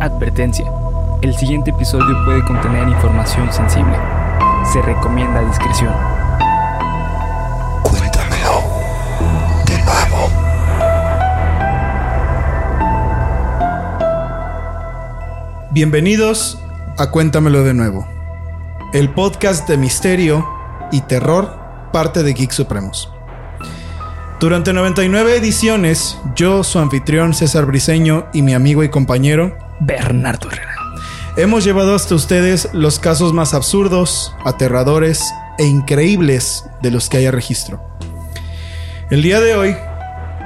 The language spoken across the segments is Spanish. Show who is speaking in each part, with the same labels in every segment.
Speaker 1: Advertencia. El siguiente episodio puede contener información sensible. Se recomienda discreción.
Speaker 2: Cuéntamelo de nuevo.
Speaker 3: Bienvenidos a Cuéntamelo de nuevo. El podcast de misterio y terror parte de Geek Supremos. Durante 99 ediciones, yo, su anfitrión César Briseño y mi amigo y compañero
Speaker 1: Bernardo Herrera.
Speaker 3: Hemos llevado hasta ustedes los casos más absurdos, aterradores e increíbles de los que haya registro. El día de hoy,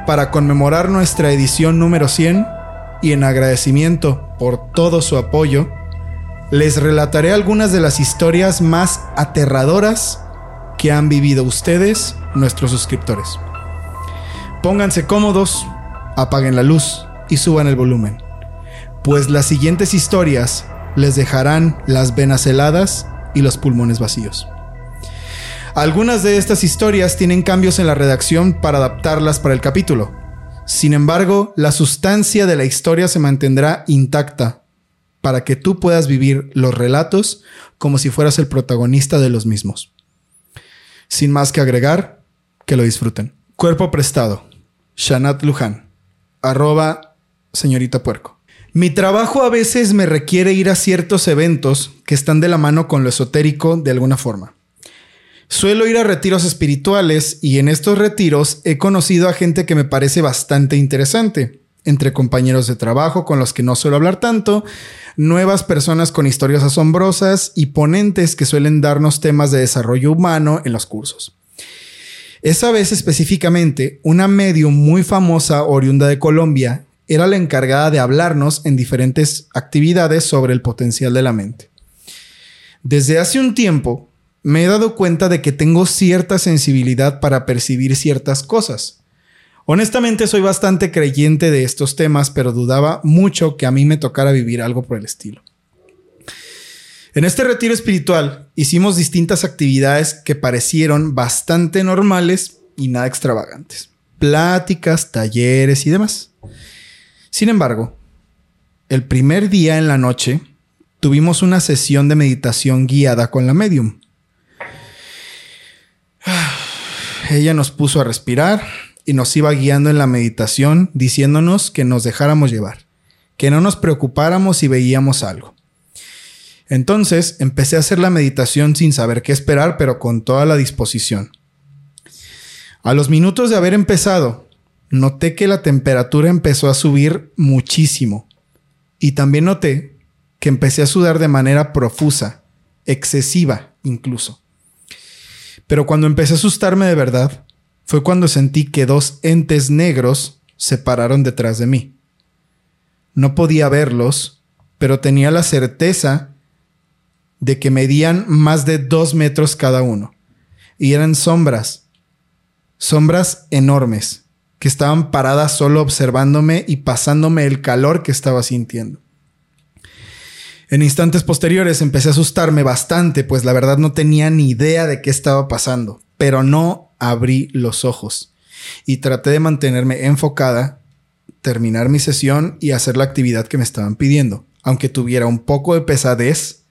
Speaker 3: para conmemorar nuestra edición número 100 y en agradecimiento por todo su apoyo, les relataré algunas de las historias más aterradoras que han vivido ustedes, nuestros suscriptores. Pónganse cómodos, apaguen la luz y suban el volumen, pues las siguientes historias les dejarán las venas heladas y los pulmones vacíos. Algunas de estas historias tienen cambios en la redacción para adaptarlas para el capítulo. Sin embargo, la sustancia de la historia se mantendrá intacta para que tú puedas vivir los relatos como si fueras el protagonista de los mismos. Sin más que agregar, que lo disfruten. Cuerpo prestado. Shanat Luján. Arroba señorita puerco. Mi trabajo a veces me requiere ir a ciertos eventos que están de la mano con lo esotérico de alguna forma. Suelo ir a retiros espirituales y en estos retiros he conocido a gente que me parece bastante interesante, entre compañeros de trabajo con los que no suelo hablar tanto, nuevas personas con historias asombrosas y ponentes que suelen darnos temas de desarrollo humano en los cursos. Esa vez específicamente, una medium muy famosa oriunda de Colombia era la encargada de hablarnos en diferentes actividades sobre el potencial de la mente. Desde hace un tiempo me he dado cuenta de que tengo cierta sensibilidad para percibir ciertas cosas. Honestamente soy bastante creyente de estos temas, pero dudaba mucho que a mí me tocara vivir algo por el estilo. En este retiro espiritual hicimos distintas actividades que parecieron bastante normales y nada extravagantes. Pláticas, talleres y demás. Sin embargo, el primer día en la noche tuvimos una sesión de meditación guiada con la medium. Ella nos puso a respirar y nos iba guiando en la meditación diciéndonos que nos dejáramos llevar, que no nos preocupáramos si veíamos algo. Entonces empecé a hacer la meditación sin saber qué esperar, pero con toda la disposición. A los minutos de haber empezado, noté que la temperatura empezó a subir muchísimo. Y también noté que empecé a sudar de manera profusa, excesiva incluso. Pero cuando empecé a asustarme de verdad, fue cuando sentí que dos entes negros se pararon detrás de mí. No podía verlos, pero tenía la certeza de que medían más de dos metros cada uno. Y eran sombras, sombras enormes, que estaban paradas solo observándome y pasándome el calor que estaba sintiendo. En instantes posteriores empecé a asustarme bastante, pues la verdad no tenía ni idea de qué estaba pasando, pero no abrí los ojos y traté de mantenerme enfocada, terminar mi sesión y hacer la actividad que me estaban pidiendo, aunque tuviera un poco de pesadez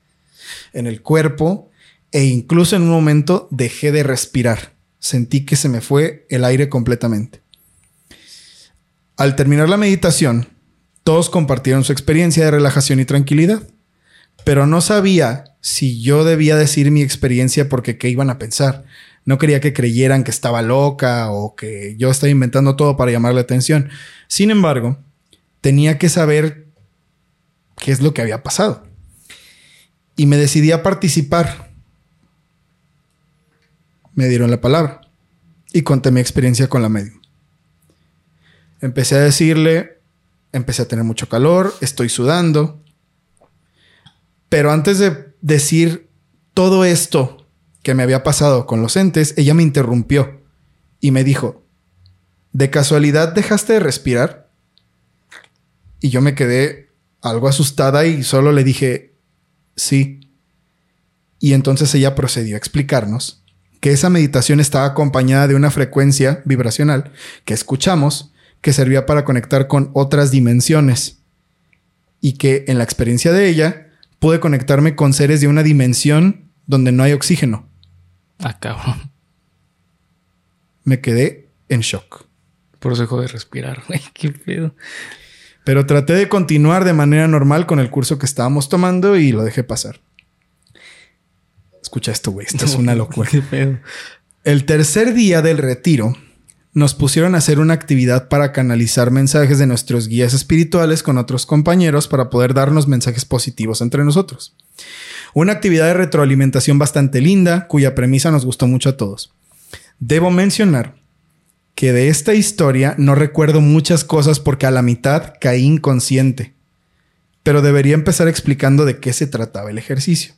Speaker 3: en el cuerpo e incluso en un momento dejé de respirar. Sentí que se me fue el aire completamente. Al terminar la meditación, todos compartieron su experiencia de relajación y tranquilidad, pero no sabía si yo debía decir mi experiencia porque qué iban a pensar. No quería que creyeran que estaba loca o que yo estaba inventando todo para llamar la atención. Sin embargo, tenía que saber qué es lo que había pasado y me decidí a participar. Me dieron la palabra y conté mi experiencia con la medium. Empecé a decirle, empecé a tener mucho calor, estoy sudando. Pero antes de decir todo esto que me había pasado con los entes, ella me interrumpió y me dijo, ¿de casualidad dejaste de respirar? Y yo me quedé algo asustada y solo le dije, Sí. Y entonces ella procedió a explicarnos que esa meditación estaba acompañada de una frecuencia vibracional que escuchamos que servía para conectar con otras dimensiones. y que en la experiencia de ella pude conectarme con seres de una dimensión donde no hay oxígeno.
Speaker 1: Ah, cabrón.
Speaker 3: Me quedé en shock.
Speaker 1: Por eso dejó de respirar, güey. Qué pedo.
Speaker 3: Pero traté de continuar de manera normal con el curso que estábamos tomando y lo dejé pasar. Escucha esto, güey. Esto es una locura.
Speaker 1: Qué pedo.
Speaker 3: El tercer día del retiro, nos pusieron a hacer una actividad para canalizar mensajes de nuestros guías espirituales con otros compañeros para poder darnos mensajes positivos entre nosotros. Una actividad de retroalimentación bastante linda, cuya premisa nos gustó mucho a todos. Debo mencionar que de esta historia no recuerdo muchas cosas porque a la mitad caí inconsciente, pero debería empezar explicando de qué se trataba el ejercicio.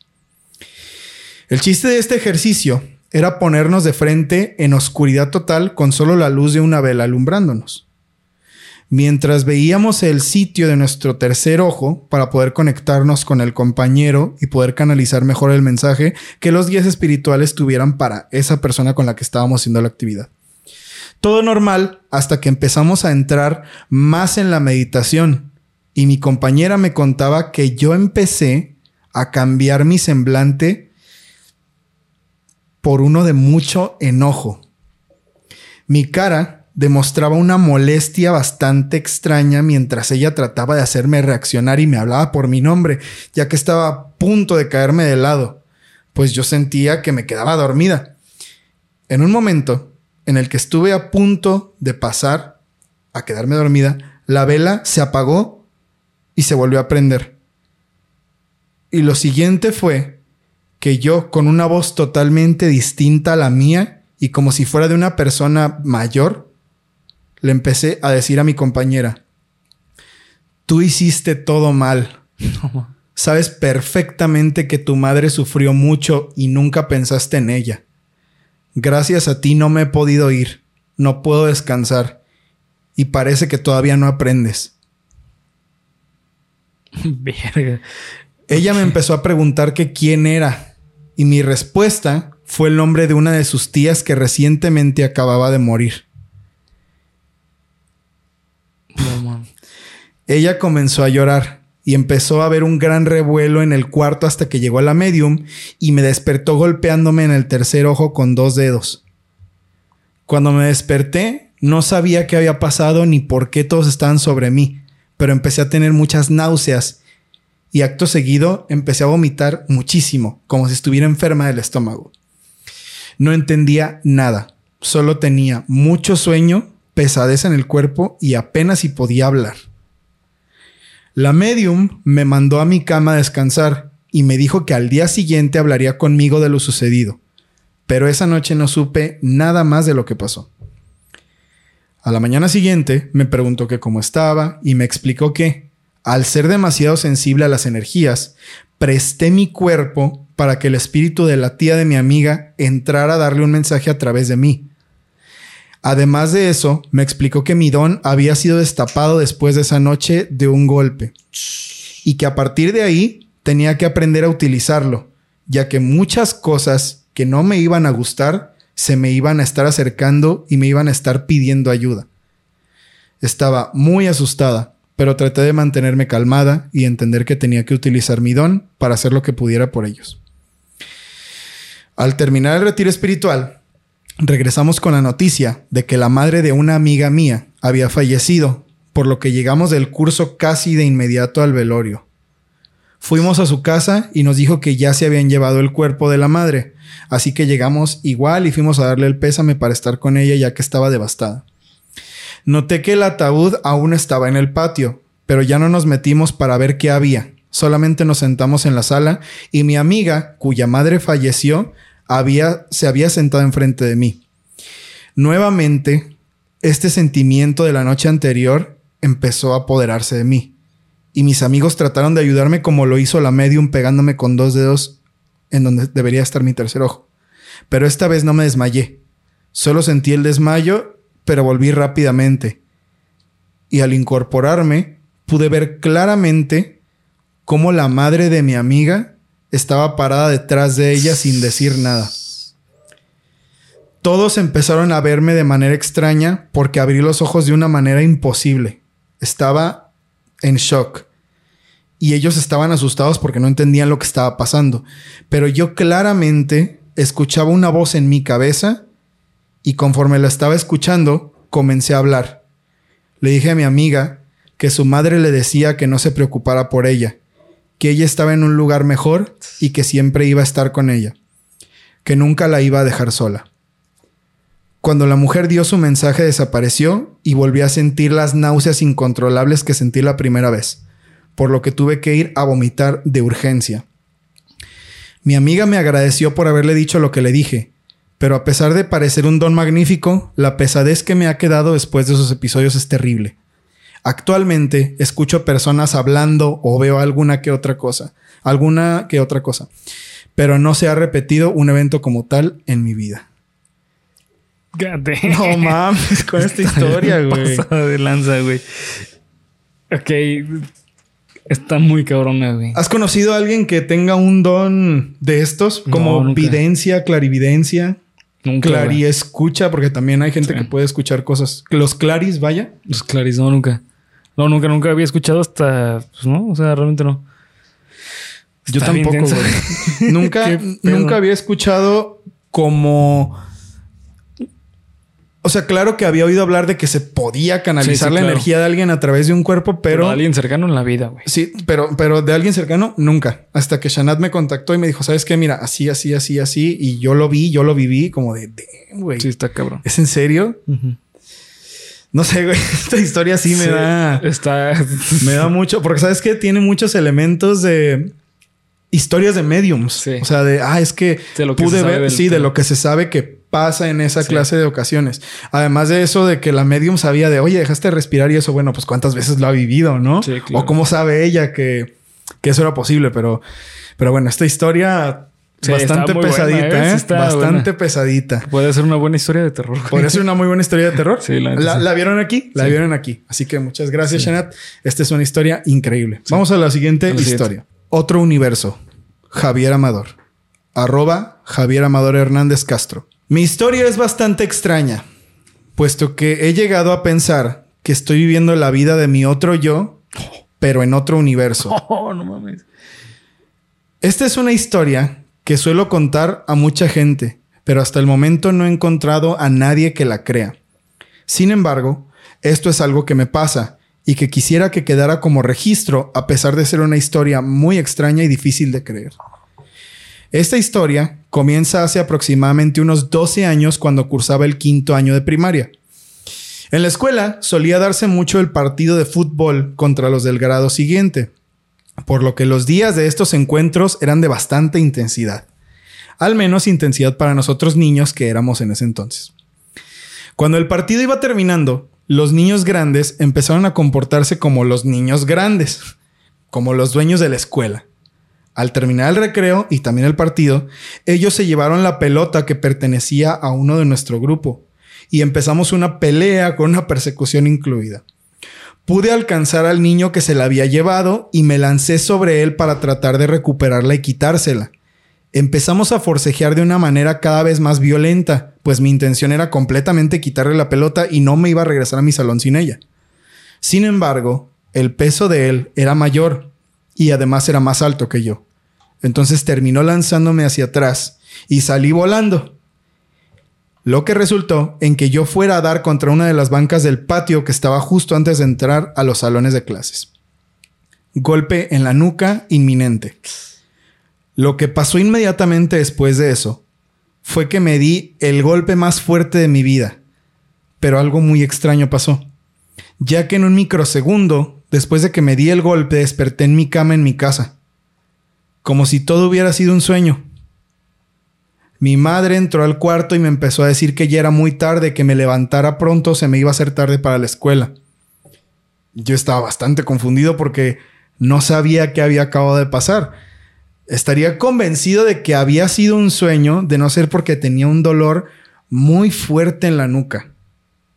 Speaker 3: El chiste de este ejercicio era ponernos de frente en oscuridad total con solo la luz de una vela alumbrándonos. Mientras veíamos el sitio de nuestro tercer ojo para poder conectarnos con el compañero y poder canalizar mejor el mensaje que los guías espirituales tuvieran para esa persona con la que estábamos haciendo la actividad. Todo normal hasta que empezamos a entrar más en la meditación y mi compañera me contaba que yo empecé a cambiar mi semblante por uno de mucho enojo. Mi cara demostraba una molestia bastante extraña mientras ella trataba de hacerme reaccionar y me hablaba por mi nombre, ya que estaba a punto de caerme de lado, pues yo sentía que me quedaba dormida. En un momento en el que estuve a punto de pasar a quedarme dormida, la vela se apagó y se volvió a prender. Y lo siguiente fue que yo, con una voz totalmente distinta a la mía y como si fuera de una persona mayor, le empecé a decir a mi compañera, tú hiciste todo mal. Sabes perfectamente que tu madre sufrió mucho y nunca pensaste en ella. Gracias a ti no me he podido ir, no puedo descansar y parece que todavía no aprendes.
Speaker 1: Verga.
Speaker 3: Ella me empezó a preguntar que quién era y mi respuesta fue el nombre de una de sus tías que recientemente acababa de morir. Ella comenzó a llorar y empezó a ver un gran revuelo en el cuarto hasta que llegó a la medium y me despertó golpeándome en el tercer ojo con dos dedos. Cuando me desperté, no sabía qué había pasado ni por qué todos estaban sobre mí, pero empecé a tener muchas náuseas y acto seguido empecé a vomitar muchísimo, como si estuviera enferma del estómago. No entendía nada, solo tenía mucho sueño, pesadez en el cuerpo y apenas si podía hablar. La medium me mandó a mi cama a descansar y me dijo que al día siguiente hablaría conmigo de lo sucedido, pero esa noche no supe nada más de lo que pasó. A la mañana siguiente me preguntó que cómo estaba y me explicó que, al ser demasiado sensible a las energías, presté mi cuerpo para que el espíritu de la tía de mi amiga entrara a darle un mensaje a través de mí. Además de eso, me explicó que mi don había sido destapado después de esa noche de un golpe y que a partir de ahí tenía que aprender a utilizarlo, ya que muchas cosas que no me iban a gustar se me iban a estar acercando y me iban a estar pidiendo ayuda. Estaba muy asustada, pero traté de mantenerme calmada y entender que tenía que utilizar mi don para hacer lo que pudiera por ellos. Al terminar el retiro espiritual, regresamos con la noticia de que la madre de una amiga mía había fallecido, por lo que llegamos del curso casi de inmediato al velorio. Fuimos a su casa y nos dijo que ya se habían llevado el cuerpo de la madre, así que llegamos igual y fuimos a darle el pésame para estar con ella ya que estaba devastada. Noté que el ataúd aún estaba en el patio, pero ya no nos metimos para ver qué había. Solamente nos sentamos en la sala y mi amiga, cuya madre falleció, había, se había sentado enfrente de mí. Nuevamente, este sentimiento de la noche anterior empezó a apoderarse de mí. Y mis amigos trataron de ayudarme como lo hizo la medium pegándome con dos dedos en donde debería estar mi tercer ojo. Pero esta vez no me desmayé. Solo sentí el desmayo pero volví rápidamente. Y al incorporarme, pude ver claramente cómo la madre de mi amiga estaba parada detrás de ella sin decir nada. Todos empezaron a verme de manera extraña porque abrí los ojos de una manera imposible. Estaba en shock. y ellos estaban asustados porque no entendían lo que estaba pasando. Pero yo claramente escuchaba una voz en mi cabeza y conforme la estaba escuchando, comencé a hablar. Le dije a mi amiga que su madre le decía que no se preocupara por ella, que ella estaba en un lugar mejor y que siempre iba a estar con ella, que nunca la iba a dejar sola. Cuando la mujer dio su mensaje desapareció y volví a sentir las náuseas incontrolables que sentí la primera vez, por lo que tuve que ir a vomitar de urgencia. Mi amiga me agradeció por haberle dicho lo que le dije, pero a pesar de parecer un don magnífico, la pesadez que me ha quedado después de esos episodios es terrible. Actualmente escucho personas hablando o veo alguna que otra cosa, alguna que otra cosa, pero no se ha repetido un evento como tal en mi vida. No mames con esta historia, güey.
Speaker 1: de lanza, güey. Ok. Está muy cabrona, güey.
Speaker 3: ¿Has conocido a alguien que tenga un don de estos? Como
Speaker 1: No,
Speaker 3: videncia, clarividencia,
Speaker 1: Nunca.
Speaker 3: clari escucha, porque también hay gente
Speaker 1: Sí.
Speaker 3: que puede escuchar cosas. Los claris, vaya.
Speaker 1: Los Claris, no, nunca. No, nunca, nunca había escuchado hasta. Pues no, o sea, realmente no.
Speaker 3: Yo
Speaker 1: Está
Speaker 3: tampoco, güey. nunca, nunca había escuchado como. O sea, claro que había oído hablar de que se podía canalizar
Speaker 1: Sí, sí,
Speaker 3: la
Speaker 1: claro.
Speaker 3: energía de alguien a través de un cuerpo,
Speaker 1: Pero
Speaker 3: pero.
Speaker 1: alguien cercano en la vida, güey.
Speaker 3: Sí, pero, pero de alguien cercano, nunca. Hasta que Shanat me contactó y me dijo, ¿sabes qué? Mira, así, así, así, así. Y yo lo vi, yo lo viví como de, "Damn, güey.
Speaker 1: Sí, está cabrón.
Speaker 3: ¿Es en serio? No sé, güey. Esta historia sí me
Speaker 1: Sí,
Speaker 3: da.
Speaker 1: Está.
Speaker 3: Me da mucho. Porque sabes que tiene muchos elementos de historias de mediums.
Speaker 1: Sí.
Speaker 3: O sea, de ah, es que,
Speaker 1: De lo que
Speaker 3: pude ver,
Speaker 1: del
Speaker 3: sí, de lo que se sabe que pasa en esa
Speaker 1: Sí.
Speaker 3: clase de ocasiones. Además de eso, de que la medium sabía de oye, dejaste de respirar y eso, bueno, pues cuántas veces lo ha vivido, ¿no?
Speaker 1: Sí, claro.
Speaker 3: O cómo sabe ella que, que eso era posible. Pero, pero bueno, esta historia
Speaker 1: Sí,
Speaker 3: bastante
Speaker 1: buena,
Speaker 3: pesadita,
Speaker 1: ¿eh?
Speaker 3: ¿eh?
Speaker 1: Está
Speaker 3: bastante
Speaker 1: buena.
Speaker 3: pesadita.
Speaker 1: Puede ser una buena historia de terror.
Speaker 3: Podría ser una muy buena historia de terror.
Speaker 1: Sí, la
Speaker 3: vieron aquí, la
Speaker 1: Sí.
Speaker 3: vieron aquí. Así que muchas gracias, Shanat. Esta es una historia increíble. Vamos a la siguiente
Speaker 1: A la siguiente.
Speaker 3: historia. Otro universo. Javier Amador. Arroba Javier Amador Hernández Castro. Mi historia es bastante extraña, puesto que he llegado a pensar que estoy viviendo la vida de mi otro yo, pero en otro universo.
Speaker 1: Oh, no mames.
Speaker 3: Esta es una historia que suelo contar a mucha gente, pero hasta el momento no he encontrado a nadie que la crea. Sin embargo, esto es algo que me pasa y que quisiera que quedara como registro a pesar de ser una historia muy extraña y difícil de creer. Esta historia comienza hace aproximadamente unos 12 años cuando cursaba el quinto año de primaria. En la escuela solía darse mucho el partido de fútbol contra los del grado siguiente por lo que los días de estos encuentros eran de bastante intensidad. Al menos intensidad para nosotros niños que éramos en ese entonces. Cuando el partido iba terminando, los niños grandes empezaron a comportarse como los niños grandes, como los dueños de la escuela. Al terminar el recreo y también el partido, ellos se llevaron la pelota que pertenecía a uno de nuestro grupo y empezamos una pelea con una persecución incluida. Pude alcanzar al niño que se la había llevado y me lancé sobre él para tratar de recuperarla y quitársela. Empezamos a forcejear de una manera cada vez más violenta, pues mi intención era completamente quitarle la pelota y no me iba a regresar a mi salón sin ella. Sin embargo, el peso de él era mayor y además era más alto que yo. Entonces terminó lanzándome hacia atrás y salí volando. Lo que resultó en que yo fuera a dar contra una de las bancas del patio que estaba justo antes de entrar a los salones de clases. Golpe en la nuca inminente. Lo que pasó inmediatamente después de eso fue que me di el golpe más fuerte de mi vida. Pero algo muy extraño pasó. Ya que en un microsegundo, después de que me di el golpe, desperté en mi cama en mi casa. Como si todo hubiera sido un sueño. Mi madre entró al cuarto y me empezó a decir que ya era muy tarde, que me levantara pronto, se me iba a hacer tarde para la escuela. Yo estaba bastante confundido porque no sabía qué había acabado de pasar. Estaría convencido de que había sido un sueño, de no ser porque tenía un dolor muy fuerte en la nuca.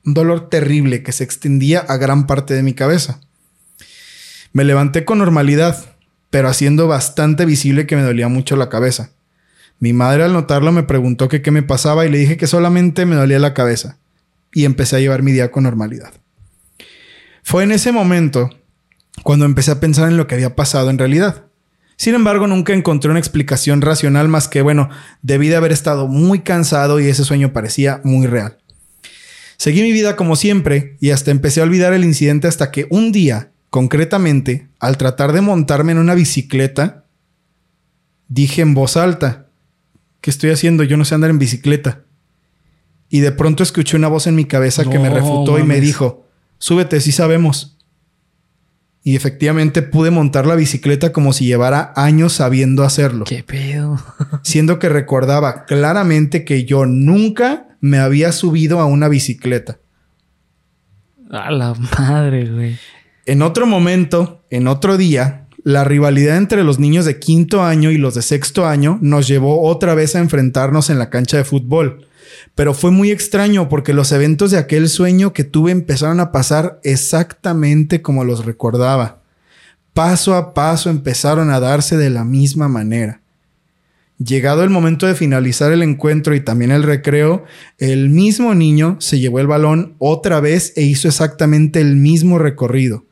Speaker 3: Un dolor terrible que se extendía a gran parte de mi cabeza. Me levanté con normalidad, pero haciendo bastante visible que me dolía mucho la cabeza. Mi madre al notarlo me preguntó qué me pasaba y le dije que solamente me dolía la cabeza. Y empecé a llevar mi día con normalidad. Fue en ese momento cuando empecé a pensar en lo que había pasado en realidad. Sin embargo, nunca encontré una explicación racional más que, bueno, debí de haber estado muy cansado y ese sueño parecía muy real. Seguí mi vida como siempre y hasta empecé a olvidar el incidente hasta que un día, concretamente, al tratar de montarme en una bicicleta, dije en voz alta, ¿qué estoy haciendo? Yo no sé andar en bicicleta. Y de pronto escuché una voz en mi cabeza que me refutó y me dijo, súbete, sí sabemos. Y efectivamente pude montar la bicicleta como si llevara años sabiendo hacerlo,
Speaker 1: ¿Qué pedo?
Speaker 3: siendo que recordaba claramente que yo nunca me había subido a una bicicleta.
Speaker 1: A la madre, güey.
Speaker 3: En otro momento, en otro día, la rivalidad entre los niños de quinto año y los de sexto año nos llevó otra vez a enfrentarnos en la cancha de fútbol. Pero fue muy extraño porque los eventos de aquel sueño que tuve empezaron a pasar exactamente como los recordaba. Paso a paso empezaron a darse de la misma manera. Llegado el momento de finalizar el encuentro y también el recreo, el mismo niño se llevó el balón otra vez e hizo exactamente el mismo recorrido.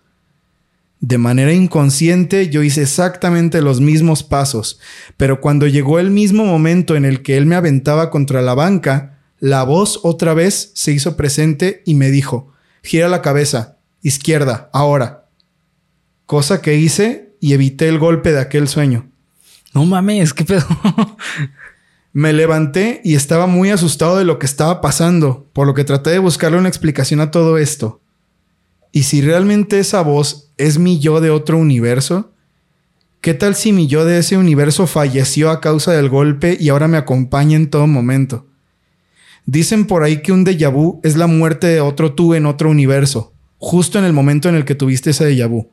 Speaker 3: De manera inconsciente yo hice exactamente los mismos pasos, pero cuando llegó el mismo momento en el que él me aventaba contra la banca, la voz otra vez se hizo presente y me dijo, gira la cabeza, izquierda, ahora. Cosa que hice y evité el golpe de aquel sueño.
Speaker 1: No mames, ¿qué pedo?
Speaker 3: Me levanté y estaba muy asustado de lo que estaba pasando, por lo que traté de buscarle una explicación a todo esto. ¿Y si realmente esa voz es mi yo de otro universo? ¿Qué tal si mi yo de ese universo falleció a causa del golpe y ahora me acompaña en todo momento? Dicen por ahí que un déjà vu es la muerte de otro tú en otro universo, justo en el momento en el que tuviste ese déjà vu.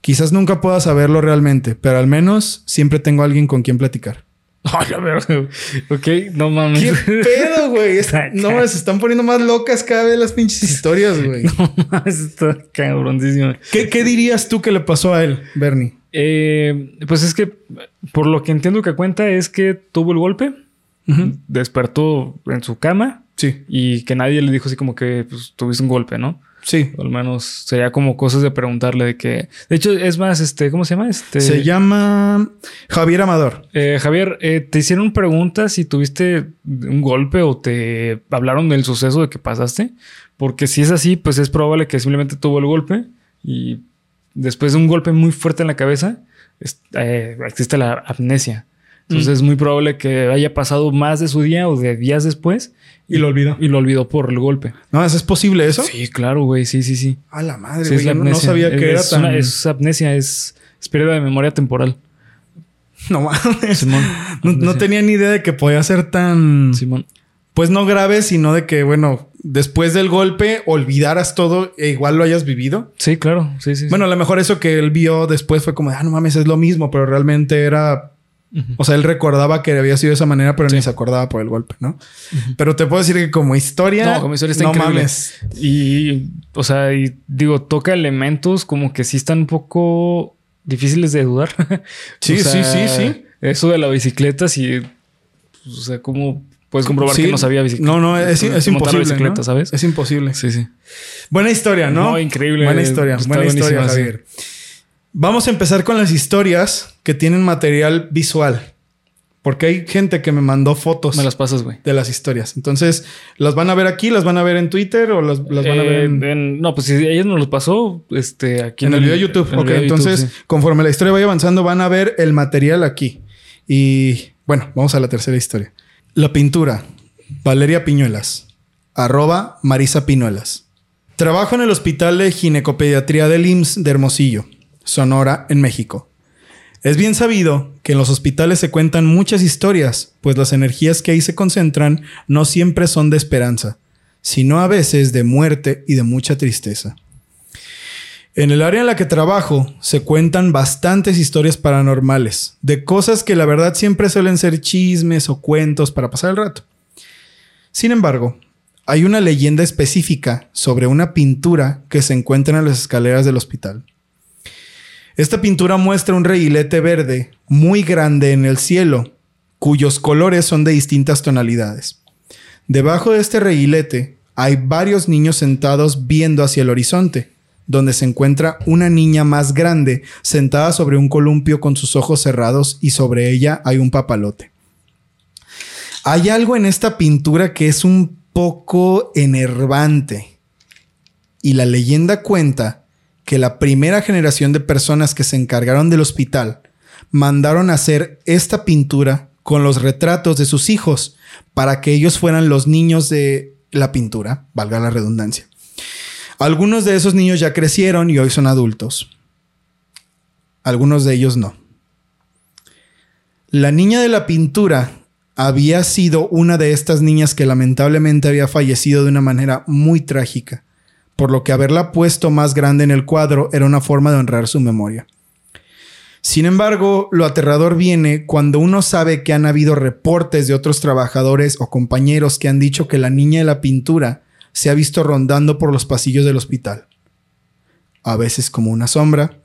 Speaker 3: Quizás nunca pueda saberlo realmente, pero al menos siempre tengo a alguien con quien platicar.
Speaker 1: Ok, no mames.
Speaker 3: ¿Qué pedo, güey? No, se están poniendo más locas cada vez las pinches historias, güey.
Speaker 1: No mames, está cabroncísimo.
Speaker 3: ¿Qué, qué dirías tú que le pasó a él, Bernie?
Speaker 1: Eh, pues es que, por lo que entiendo que cuenta, es que tuvo el golpe, despertó en su cama
Speaker 3: Sí,
Speaker 1: y que nadie le dijo así como que pues, tuviste un golpe, ¿no?
Speaker 3: Sí.
Speaker 1: O al menos sería como cosas de preguntarle de que. De hecho, es más, este, ¿cómo se llama? Este.
Speaker 3: Se llama Javier Amador.
Speaker 1: Eh, Javier, eh, ¿te hicieron preguntas si tuviste un golpe o te hablaron del suceso de que pasaste? Porque si es así, pues es probable que simplemente tuvo el golpe y después de un golpe muy fuerte en la cabeza, es- eh, existe la amnesia. Entonces
Speaker 3: Mm.
Speaker 1: es muy probable que haya pasado más de su día o de días después
Speaker 3: Y lo olvidó.
Speaker 1: y lo olvidó por el golpe.
Speaker 3: No, ¿eso es posible eso?
Speaker 1: Sí, claro, güey, sí, sí, sí.
Speaker 3: A la madre,
Speaker 1: Sí,
Speaker 3: güey.
Speaker 1: la
Speaker 3: no, sabía que era
Speaker 1: es
Speaker 3: tan...
Speaker 1: una- es amnesia, es, es pérdida de memoria temporal.
Speaker 3: No mames.
Speaker 1: Simón.
Speaker 3: No, tenía ni idea de que podía ser tan...
Speaker 1: Simón.
Speaker 3: Pues no grave, sino de que, bueno, después del golpe olvidaras todo e igual lo hayas vivido.
Speaker 1: Sí, claro. Sí, sí. sí.
Speaker 3: Bueno, a lo mejor eso que él vio después fue como, ah, no mames, es lo mismo, pero realmente era O sea, él recordaba que había sido de esa manera, pero
Speaker 1: Sí.
Speaker 3: ni se acordaba por el golpe, ¿no? Pero te puedo decir que como historia.
Speaker 1: No, como historia está
Speaker 3: no
Speaker 1: increíble.
Speaker 3: mames.
Speaker 1: Y, o sea, y digo, toca elementos como que sí están un poco difíciles de dudar.
Speaker 3: Sí,
Speaker 1: O sea,
Speaker 3: sí, sí, sí.
Speaker 1: Eso de la bicicleta, sí. O sea, ¿cómo puedes comprobar
Speaker 3: Sí.
Speaker 1: que no sabía bicicleta?
Speaker 3: No, no, es, es imposible.
Speaker 1: bicicleta,
Speaker 3: ¿no?
Speaker 1: ¿sabes?
Speaker 3: Es imposible.
Speaker 1: Sí, sí.
Speaker 3: Buena historia, ¿no?
Speaker 1: No, increíble.
Speaker 3: Buena historia,
Speaker 1: Está
Speaker 3: buena historia,
Speaker 1: sí.
Speaker 3: Javier. Vamos a empezar con las historias que tienen material visual. Porque hay gente que me mandó fotos
Speaker 1: Me las pasas, güey.
Speaker 3: de las historias. Entonces, ¿las van a ver aquí? ¿Las van a ver en Twitter o las, las van a ver en,
Speaker 1: en- no, pues si ella nos los pasó, este, aquí
Speaker 3: en el video de YouTube?
Speaker 1: en
Speaker 3: ok,
Speaker 1: video de YouTube,
Speaker 3: entonces,
Speaker 1: sí.
Speaker 3: conforme la historia vaya avanzando, van a ver el material aquí. Y bueno, vamos a la tercera historia. La pintura. Valeria Piñuelas. Arroba Marisa Piñuelas. Trabajo en el Hospital de Ginecopediatría del IMSS de Hermosillo, Sonora, en México. Es bien sabido que en los hospitales se cuentan muchas historias, pues las energías que ahí se concentran no siempre son de esperanza, sino a veces de muerte y de mucha tristeza. En el área en la que trabajo se cuentan bastantes historias paranormales, de cosas que la verdad siempre suelen ser chismes o cuentos para pasar el rato. Sin embargo, hay una leyenda específica sobre una pintura que se encuentra en las escaleras del hospital. Esta pintura muestra un reguilete verde muy grande en el cielo, cuyos colores son de distintas tonalidades. Debajo de este reguilete hay varios niños sentados viendo hacia el horizonte, donde se encuentra una niña más grande sentada sobre un columpio con sus ojos cerrados y sobre ella hay un papalote. Hay algo en esta pintura que es un poco enervante y la leyenda cuenta que la primera generación de personas que se encargaron del hospital mandaron hacer esta pintura con los retratos de sus hijos para que ellos fueran los niños de la pintura, valga la redundancia. Algunos de esos niños ya crecieron y hoy son adultos. Algunos de ellos no. La niña de la pintura había sido una de estas niñas que lamentablemente había fallecido de una manera muy trágica, por lo que haberla puesto más grande en el cuadro era una forma de honrar su memoria. Sin embargo, lo aterrador viene cuando uno sabe que han habido reportes de otros trabajadores o compañeros que han dicho que la niña de la pintura se ha visto rondando por los pasillos del hospital. A veces como una sombra,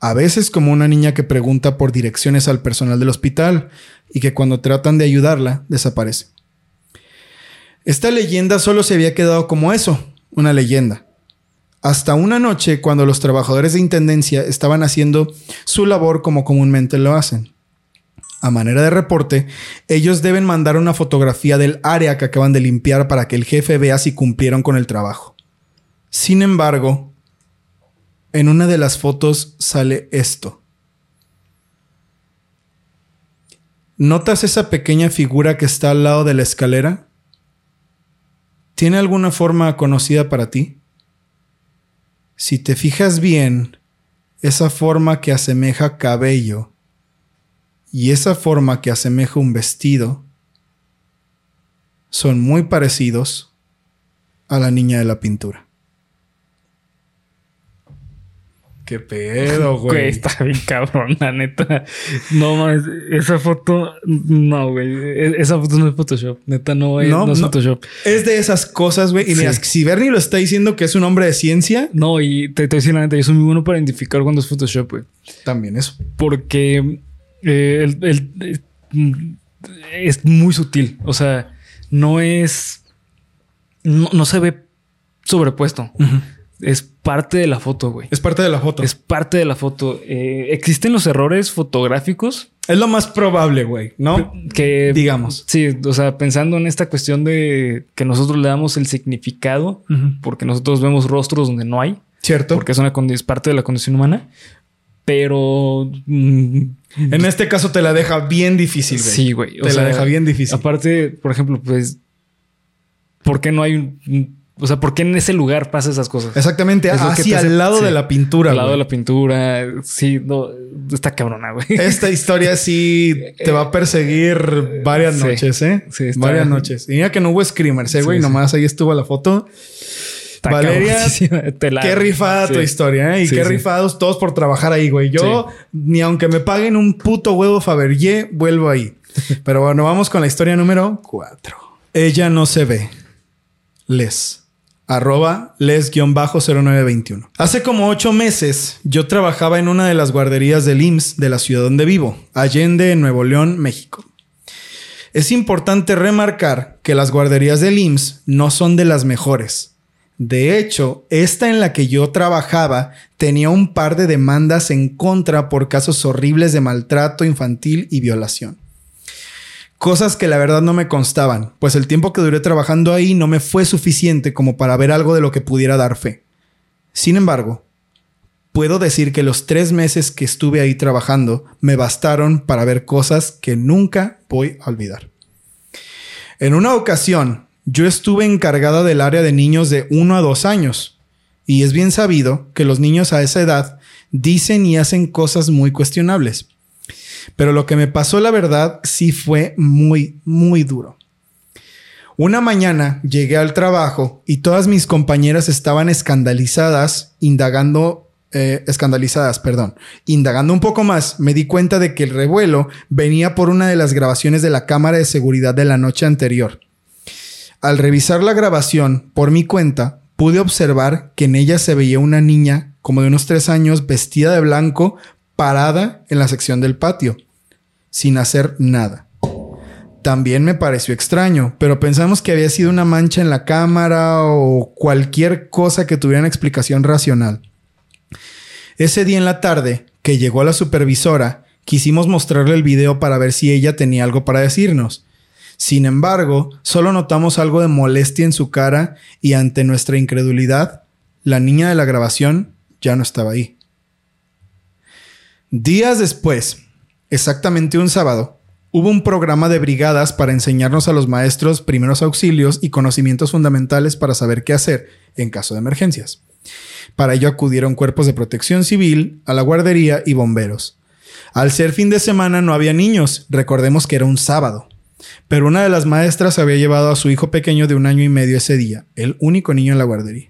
Speaker 3: a veces como una niña que pregunta por direcciones al personal del hospital y que cuando tratan de ayudarla desaparece. Esta leyenda solo se había quedado como eso, una leyenda. Hasta una noche cuando los trabajadores de Intendencia estaban haciendo su labor como comúnmente lo hacen. A manera de reporte, ellos deben mandar una fotografía del área que acaban de limpiar para que el jefe vea si cumplieron con el trabajo. Sin embargo, en una de las fotos sale esto. ¿Notas esa pequeña figura que está al lado de la escalera? ¿Tiene alguna forma conocida para ti? Si te fijas bien, esa forma que asemeja cabello y esa forma que asemeja un vestido son muy parecidos a la niña de la pintura.
Speaker 1: Qué pedo, güey. Está bien cabrón, la neta. No mames, esa foto, no, güey. E, esa foto no es Photoshop. Neta, no, es, no, es Photoshop.
Speaker 3: Es de esas cosas, güey. Y mira, si Bernie lo está diciendo que es un hombre de ciencia.
Speaker 1: No, y te, a decir la neta, yo soy muy bueno para identificar cuando es Photoshop, güey.
Speaker 3: También eso.
Speaker 1: Porque eh, el, es muy sutil. O sea, no es. No, se ve sobrepuesto. Es parte de la foto, güey.
Speaker 3: Es parte de la foto.
Speaker 1: Es parte de la foto. Eh, ¿Existen los errores fotográficos?
Speaker 3: Es lo más probable, güey, ¿no?
Speaker 1: Que digamos. Sí, o sea, pensando en esta cuestión de que nosotros le damos el significado, porque nosotros vemos rostros donde no hay.
Speaker 3: Cierto.
Speaker 1: Porque es, una es parte de la condición humana. Pero. Mm,
Speaker 3: en este caso te la deja bien difícil, güey.
Speaker 1: Sí, güey.
Speaker 3: Te la deja bien difícil.
Speaker 1: Aparte, por ejemplo, pues. ¿Por qué no hay un o sea, ¿por qué en ese lugar pasa esas cosas?
Speaker 3: Exactamente, así al lado de la pintura.
Speaker 1: Al lado de la pintura. Sí, no, está cabrona, güey.
Speaker 3: Esta historia sí te va a perseguir varias noches, ¿eh? Sí, varias noches. Y mira que no hubo screamers, ¿eh, güey? Nomás ahí estuvo la foto. Valeria, qué rifada tu historia, ¿eh? Y qué rifados todos por trabajar ahí, güey. Yo, ni aunque me paguen un puto huevo Fabergé, vuelvo ahí. Pero bueno, vamos con la historia número 4. Ella no se ve. Les arroba les-0921. Hace como ocho meses yo trabajaba en una de las guarderías del IMSS de la ciudad donde vivo, Allende, Nuevo León, México. Es importante remarcar que las guarderías del IMSS no son de las mejores. De hecho, esta en la que yo trabajaba tenía un par de demandas en contra por casos horribles de maltrato infantil y violación. Cosas que la verdad no me constaban, pues el tiempo que duré trabajando ahí no me fue suficiente como para ver algo de lo que pudiera dar fe. Sin embargo, puedo decir que los tres meses que estuve ahí trabajando me bastaron para ver cosas que nunca voy a olvidar. En una ocasión, yo estuve encargada del área de niños de 1 a 2 años, y es bien sabido que los niños a esa edad dicen y hacen cosas muy cuestionables. Pero lo que me pasó, la verdad, sí fue muy, muy duro. Una mañana llegué al trabajo y todas mis compañeras estaban escandalizadas, indagando, eh, escandalizadas, perdón, indagando un poco más, me di cuenta de que el revuelo venía por una de las grabaciones de la cámara de seguridad de la noche anterior. Al revisar la grabación por mi cuenta, pude observar que en ella se veía una niña como de unos tres años vestida de blanco parada en la sección del patio, sin hacer nada. también me pareció extraño, pero pensamos que había sido una mancha en la cámara o cualquier cosa que tuviera una explicación racional. Ese día en la tarde, que llegó la supervisora, quisimos mostrarle el video para ver si ella tenía algo para decirnos. Sin embargo, solo notamos algo de molestia en su cara y ante nuestra incredulidad, la niña de la grabación ya no estaba ahí. Días después, exactamente un sábado, hubo un programa de brigadas para enseñarnos a los maestros primeros auxilios y conocimientos fundamentales para saber qué hacer en caso de emergencias. Para ello acudieron cuerpos de protección civil, a la guardería y bomberos. Al ser fin de semana no había niños, recordemos que era un sábado. Pero una de las maestras había llevado a su hijo pequeño de un año y medio ese día, el único niño en la guardería.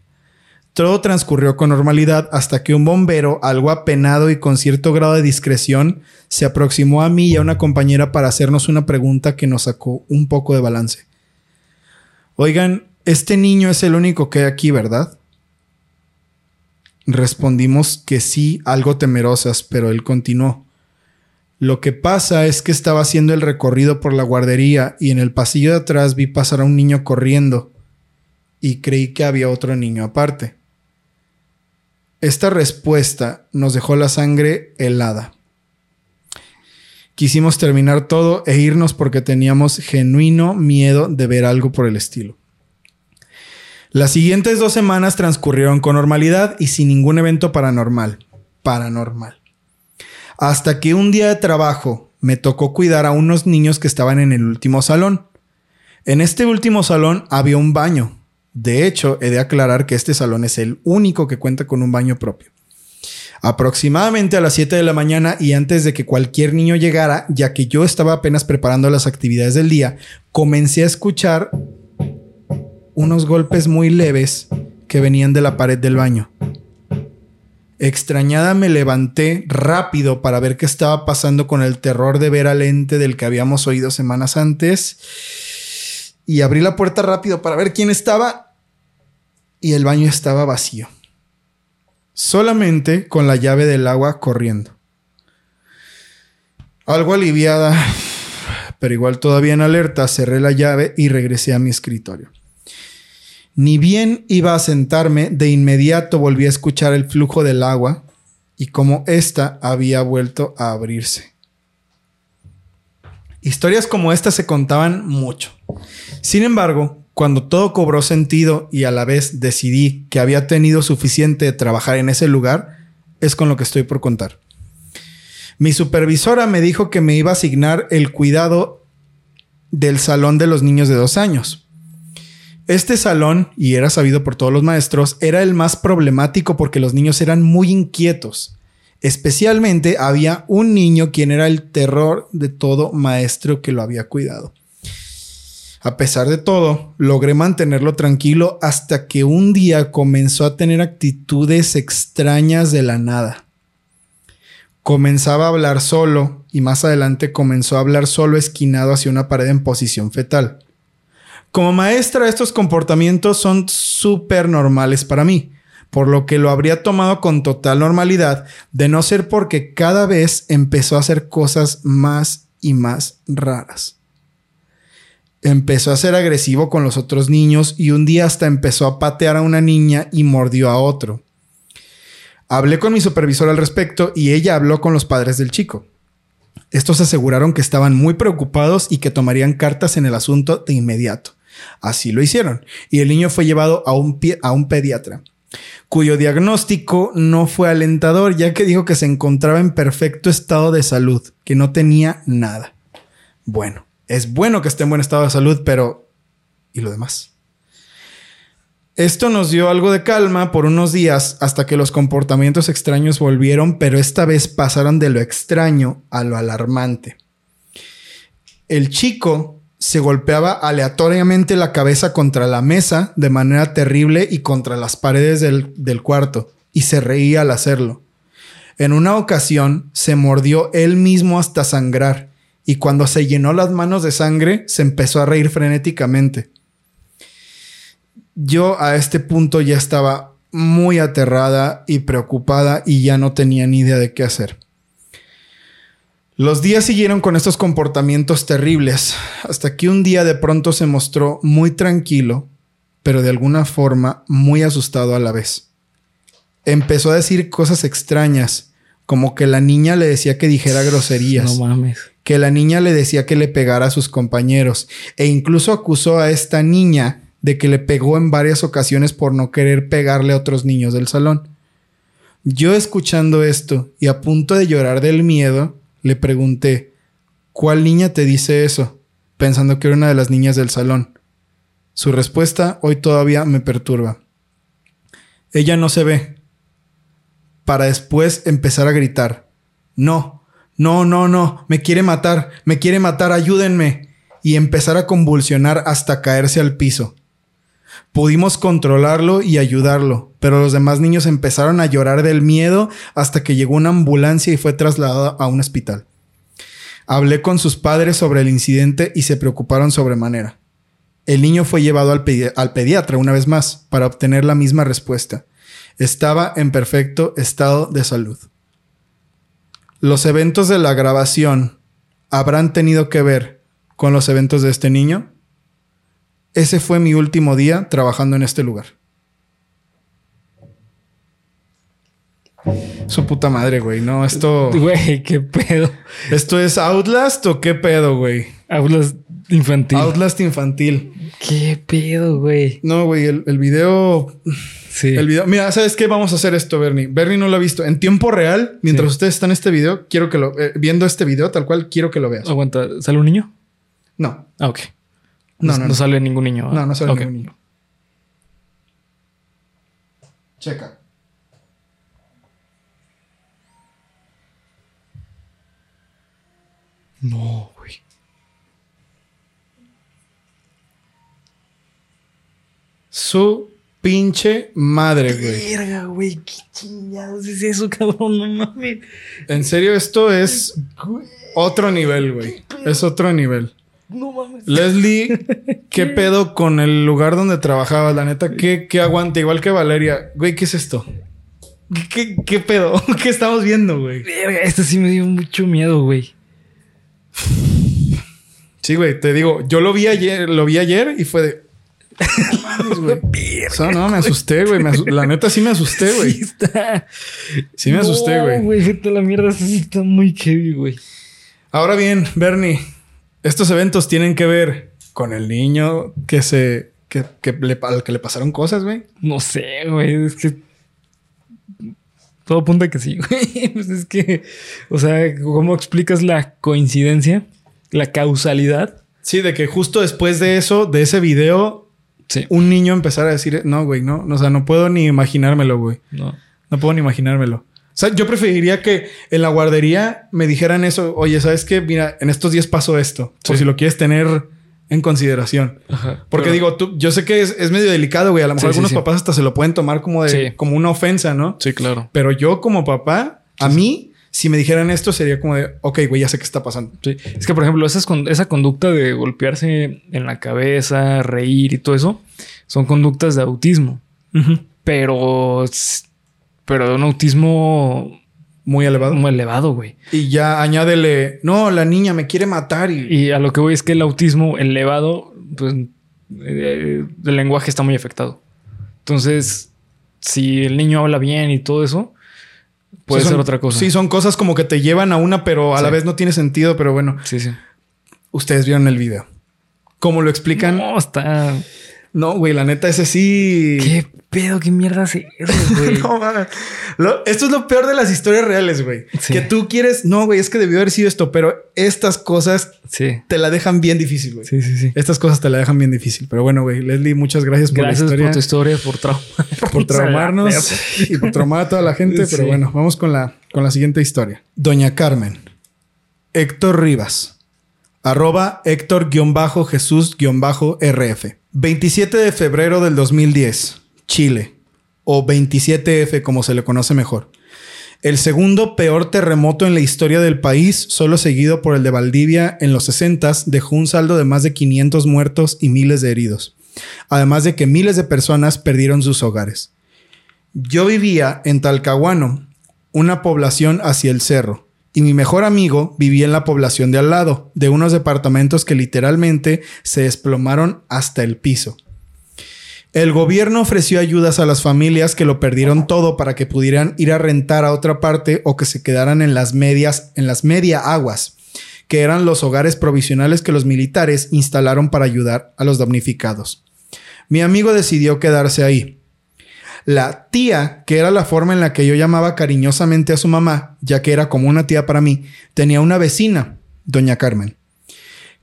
Speaker 3: Todo transcurrió con normalidad hasta que un bombero, algo apenado y con cierto grado de discreción, se aproximó a mí y a una compañera para hacernos una pregunta que nos sacó un poco de balance. Oigan, este niño es el único que hay aquí, ¿verdad? Respondimos que sí, algo temerosas, pero él continuó. Lo que pasa es que estaba haciendo el recorrido por la guardería y en el pasillo de atrás vi pasar a un niño corriendo y creí que había otro niño aparte. Esta respuesta nos dejó la sangre helada. Quisimos terminar todo e irnos porque teníamos genuino miedo de ver algo por el estilo. Las siguientes dos semanas transcurrieron con normalidad y sin ningún evento paranormal. Paranormal. Hasta que un día de trabajo me tocó cuidar a unos niños que estaban en el último salón. En este último salón había un baño. De hecho, he de aclarar que este salón es el único que cuenta con un baño propio. Aproximadamente a las 7 de la mañana y antes de que cualquier niño llegara, ya que yo estaba apenas preparando las actividades del día, comencé a escuchar unos golpes muy leves que venían de la pared del baño. Extrañada me levanté rápido para ver qué estaba pasando con el terror de ver al ente del que habíamos oído semanas antes. Y abrí la puerta rápido para ver quién estaba. Y el baño estaba vacío. Solamente con la llave del agua corriendo. Algo aliviada, pero igual todavía en alerta, cerré la llave y regresé a mi escritorio. Ni bien iba a sentarme, de inmediato volví a escuchar el flujo del agua y como ésta había vuelto a abrirse. Historias como esta se contaban mucho. Sin embargo, cuando todo cobró sentido y a la vez decidí que había tenido suficiente de trabajar en ese lugar, es con lo que estoy por contar. Mi supervisora me dijo que me iba a asignar el cuidado del salón de los niños de dos años. Este salón, y era sabido por todos los maestros, era el más problemático porque los niños eran muy inquietos. Especialmente había un niño quien era el terror de todo maestro que lo había cuidado. A pesar de todo, logré mantenerlo tranquilo hasta que un día comenzó a tener actitudes extrañas de la nada. Comenzaba a hablar solo y más adelante comenzó a hablar solo esquinado hacia una pared en posición fetal. Como maestra, estos comportamientos son súper normales para mí, por lo que lo habría tomado con total normalidad, de no ser porque cada vez empezó a hacer cosas más y más raras. Empezó a ser agresivo con los otros niños y un día hasta empezó a patear a una niña y mordió a otro. Hablé con mi supervisor al respecto y ella habló con los padres del chico. Estos aseguraron que estaban muy preocupados y que tomarían cartas en el asunto de inmediato. Así lo hicieron y el niño fue llevado a un, a un pediatra cuyo diagnóstico no fue alentador, ya que dijo que se encontraba en perfecto estado de salud, que no tenía nada. Bueno, es bueno que esté en buen estado de salud, pero ¿y lo demás? Esto nos dio algo de calma por unos días hasta que los comportamientos extraños volvieron, pero esta vez pasaron de lo extraño a lo alarmante. El chico se golpeaba aleatoriamente la cabeza contra la mesa de manera terrible y contra las paredes del, cuarto, y se reía al hacerlo. En una ocasión se mordió él mismo hasta sangrar, y cuando se llenó las manos de sangre, se empezó a reír frenéticamente. Yo a este punto ya estaba muy aterrada y preocupada y ya no tenía ni idea de qué hacer. Los días siguieron con estos comportamientos terribles, hasta que un día de pronto se mostró muy tranquilo, pero de alguna forma muy asustado a la vez. Empezó a decir cosas extrañas, como que la niña le decía que dijera groserías.
Speaker 1: No mames.
Speaker 3: Que la niña le decía que le pegara a sus compañeros. E incluso acusó a esta niña de que le pegó en varias ocasiones por no querer pegarle a otros niños del salón. Yo escuchando esto y a punto de llorar del miedo, le pregunté, ¿cuál niña te dice eso? Pensando que era una de las niñas del salón. Su respuesta hoy todavía me perturba. Ella no se ve. Para después empezar a gritar. No, no, no, no, me quiere matar, me quiere matar, ayúdenme. Y empezar a convulsionar hasta caerse al piso. Pudimos controlarlo y ayudarlo, pero los demás niños empezaron a llorar del miedo hasta que llegó una ambulancia y fue trasladado a un hospital. Hablé con sus padres sobre el incidente y se preocuparon sobremanera. El niño fue llevado al, al pediatra una vez más para obtener la misma respuesta. Estaba en perfecto estado de salud. ¿Los eventos de la grabación habrán tenido que ver con los eventos de este niño? Ese fue mi último día trabajando en este lugar. Su puta madre, güey. No, esto.
Speaker 1: Güey, qué pedo.
Speaker 3: ¿Esto es Outlast o qué pedo, güey?
Speaker 1: Hablas infantil.
Speaker 3: Outlast infantil.
Speaker 1: Qué pedo, güey.
Speaker 3: No, güey, el, el video.
Speaker 1: Sí.
Speaker 3: El video. Mira, ¿sabes qué? Vamos a hacer esto, Bernie. Bernie no lo ha visto. En tiempo real, mientras
Speaker 1: Sí.
Speaker 3: ustedes están en este video, quiero que lo. eh, viendo este video, tal cual, quiero que lo veas.
Speaker 1: Aguanta, ¿sale un niño?
Speaker 3: No,
Speaker 1: Ah, ok.
Speaker 3: No,
Speaker 1: No,
Speaker 3: no,
Speaker 1: sale ningún niño.
Speaker 3: no, no sale
Speaker 1: Ok.
Speaker 3: ningún niño. Checa.
Speaker 1: No, güey.
Speaker 3: Su pinche madre, güey.
Speaker 1: Verga, güey. ¿Qué chingados es eso, cabrón? No mames.
Speaker 3: En serio, esto es otro nivel, güey. Es otro nivel.
Speaker 1: No mames.
Speaker 3: Leslie, ¿qué pedo con el lugar donde trabajabas? La neta, ¿qué, qué aguanta? Igual que Valeria. Güey, ¿qué es esto? ¿Qué, qué pedo? ¿Qué estamos viendo, güey?
Speaker 1: Esto sí me dio mucho miedo, güey.
Speaker 3: Sí, güey, te digo, yo lo vi ayer, lo vi ayer y fue de. No mames, güey. O sea, no, me asusté, güey. asu- La neta sí me asusté,
Speaker 1: Sí
Speaker 3: güey.
Speaker 1: está.
Speaker 3: Sí me asusté, güey.
Speaker 1: güey, la mierda. Sí está muy heavy, güey.
Speaker 3: Ahora bien, Bernie, estos eventos tienen que ver con el niño que se. que, que le, al que le pasaron cosas, güey.
Speaker 1: No sé, güey. Es que. Todo apunta a que sí, güey. Pues es que. O sea, ¿cómo explicas la coincidencia? La causalidad.
Speaker 3: Sí, de que justo después de eso, de ese video,
Speaker 1: Sí.
Speaker 3: un niño empezara a decir, no, güey, no, no, o sea, no puedo ni imaginármelo, güey.
Speaker 1: No.
Speaker 3: No puedo ni imaginármelo. O sea, yo preferiría que en la guardería me dijeran eso, oye, ¿sabes qué? Mira, en estos días pasó esto, por
Speaker 1: Sí.
Speaker 3: si lo quieres tener en consideración.
Speaker 1: Ajá.
Speaker 3: Porque
Speaker 1: Pero-
Speaker 3: digo, tú, yo sé que es, es medio delicado, güey. A lo mejor
Speaker 1: Sí,
Speaker 3: algunos
Speaker 1: sí.
Speaker 3: papás hasta se lo pueden tomar como de, como una ofensa, ¿no?
Speaker 1: Sí, claro.
Speaker 3: Pero yo como papá, a mí, si me dijeran esto, sería como de, ok, güey, ya sé qué está pasando.
Speaker 1: Sí. Es que, por ejemplo, esas con- esa conducta de golpearse en la cabeza, reír y todo eso, son conductas de autismo. Pero de un autismo
Speaker 3: Muy elevado.
Speaker 1: muy elevado, güey.
Speaker 3: Y ya añádele, no, la niña me quiere matar y...
Speaker 1: Y a lo que voy es que el autismo elevado, pues eh, el lenguaje está muy afectado. Entonces, si el niño habla bien y todo eso, puede
Speaker 3: Sí, son-
Speaker 1: ser otra cosa.
Speaker 3: Sí, son cosas como que te llevan a una, pero a la vez no tiene sentido. Pero bueno,
Speaker 1: sí, sí.
Speaker 3: ustedes vieron el video. ¿Cómo lo explican?
Speaker 1: No, está.
Speaker 3: No, güey, la neta, ese sí.
Speaker 1: ¿Qué pedo? ¿Qué mierda es eso, güey?
Speaker 3: No, mames. Esto es lo peor de las historias reales, güey.
Speaker 1: Sí.
Speaker 3: Que tú quieres, no, güey, es que debió haber sido esto, pero estas cosas
Speaker 1: Sí,
Speaker 3: te la dejan bien difícil, güey.
Speaker 1: sí, sí, sí.
Speaker 3: Estas cosas te la dejan bien difícil. Pero bueno, güey, Leslie, muchas gracias por la historia.
Speaker 1: por tu historia, por trauma.
Speaker 3: por traumarnos y por traumar a toda la gente.
Speaker 1: Sí.
Speaker 3: Pero bueno, vamos con la, con la siguiente historia. Doña Carmen. Héctor Rivas. Arroba Héctor-Jesús-RF. 27 de febrero del 2010. Chile. O 27F como se le conoce mejor. El segundo peor terremoto en la historia del país, solo seguido por el de Valdivia en los 60, dejó un saldo de más de 500 muertos y miles de heridos. Además de que miles de personas perdieron sus hogares. Yo vivía en Talcahuano, una población hacia el cerro, y mi mejor amigo vivía en la población de al lado, de unos departamentos que literalmente se desplomaron hasta el piso. El gobierno ofreció ayudas a las familias que lo perdieron todo para que pudieran ir a rentar a otra parte o que se quedaran en las medias, en las media aguas, que eran los hogares provisionales que los militares instalaron para ayudar a los damnificados. Mi amigo decidió quedarse ahí. La tía, que era la forma en la que yo llamaba cariñosamente a su mamá, ya que era como una tía para mí, tenía una vecina, doña Carmen.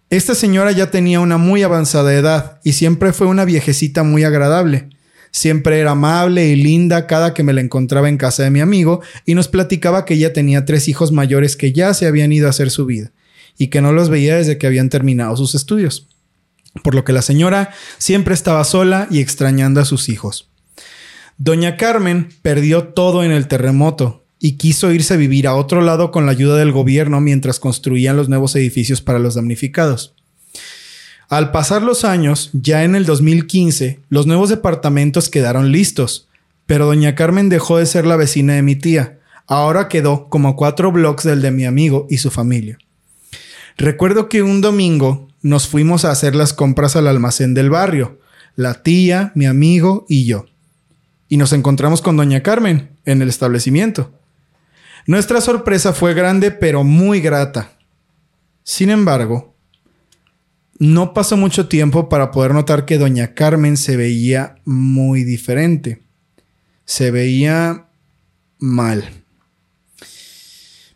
Speaker 3: Esta señora ya tenía una muy avanzada edad y siempre fue una viejecita muy agradable. Siempre era amable y linda cada que me la encontraba en casa de mi amigo y nos platicaba que ella tenía tres hijos mayores que ya se habían ido a hacer su vida y que no los veía desde que habían terminado sus estudios. Por lo que la señora siempre estaba sola y extrañando a sus hijos. Doña Carmen perdió todo en el terremoto y quiso irse a vivir a otro lado con la ayuda del gobierno mientras construían los nuevos edificios para los damnificados. Al pasar los años, ya en el 2015, los nuevos departamentos quedaron listos, pero doña Carmen dejó de ser la vecina de mi tía. Ahora quedó como cuatro blocks del de mi amigo y su familia. Recuerdo que un domingo nos fuimos a hacer las compras al almacén del barrio, la tía, mi amigo y yo. Y nos encontramos con doña Carmen en el establecimiento. Nuestra sorpresa fue grande pero muy grata. Sin embargo, no pasó mucho tiempo para poder notar que doña Carmen se veía muy diferente. Se veía mal.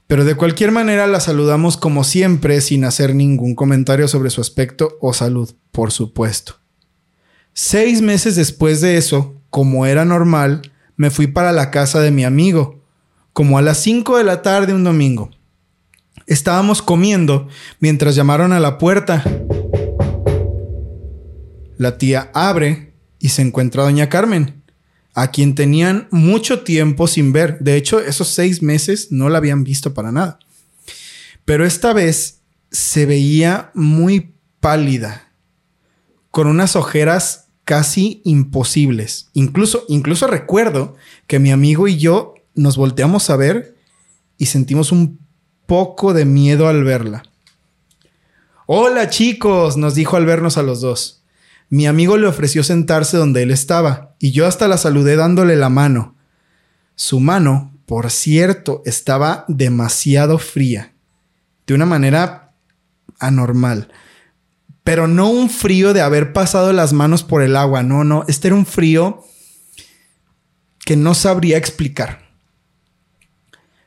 Speaker 3: Pero de cualquier manera la saludamos como siempre sin hacer ningún comentario sobre su aspecto o salud, por supuesto. Seis meses después de eso, como era normal, me fui para la casa de mi amigo, como a las 5 de la tarde un domingo. Estábamos comiendo mientras llamaron a la puerta. La tía abre y se encuentra doña Carmen, a quien tenían mucho tiempo sin ver. De hecho, esos seis meses no la habían visto para nada. Pero esta vez se veía muy pálida, con unas ojeras casi imposibles. Incluso, incluso recuerdo que mi amigo y yo nos volteamos a ver y sentimos un poco de miedo al verla. Hola chicos, nos dijo al vernos a los dos. Mi amigo le ofreció sentarse donde él estaba y yo hasta la saludé dándole la mano. Su mano, por cierto, estaba demasiado fría, de una manera anormal. Pero no un frío de haber pasado las manos por el agua, no, no, este era un frío que no sabría explicar.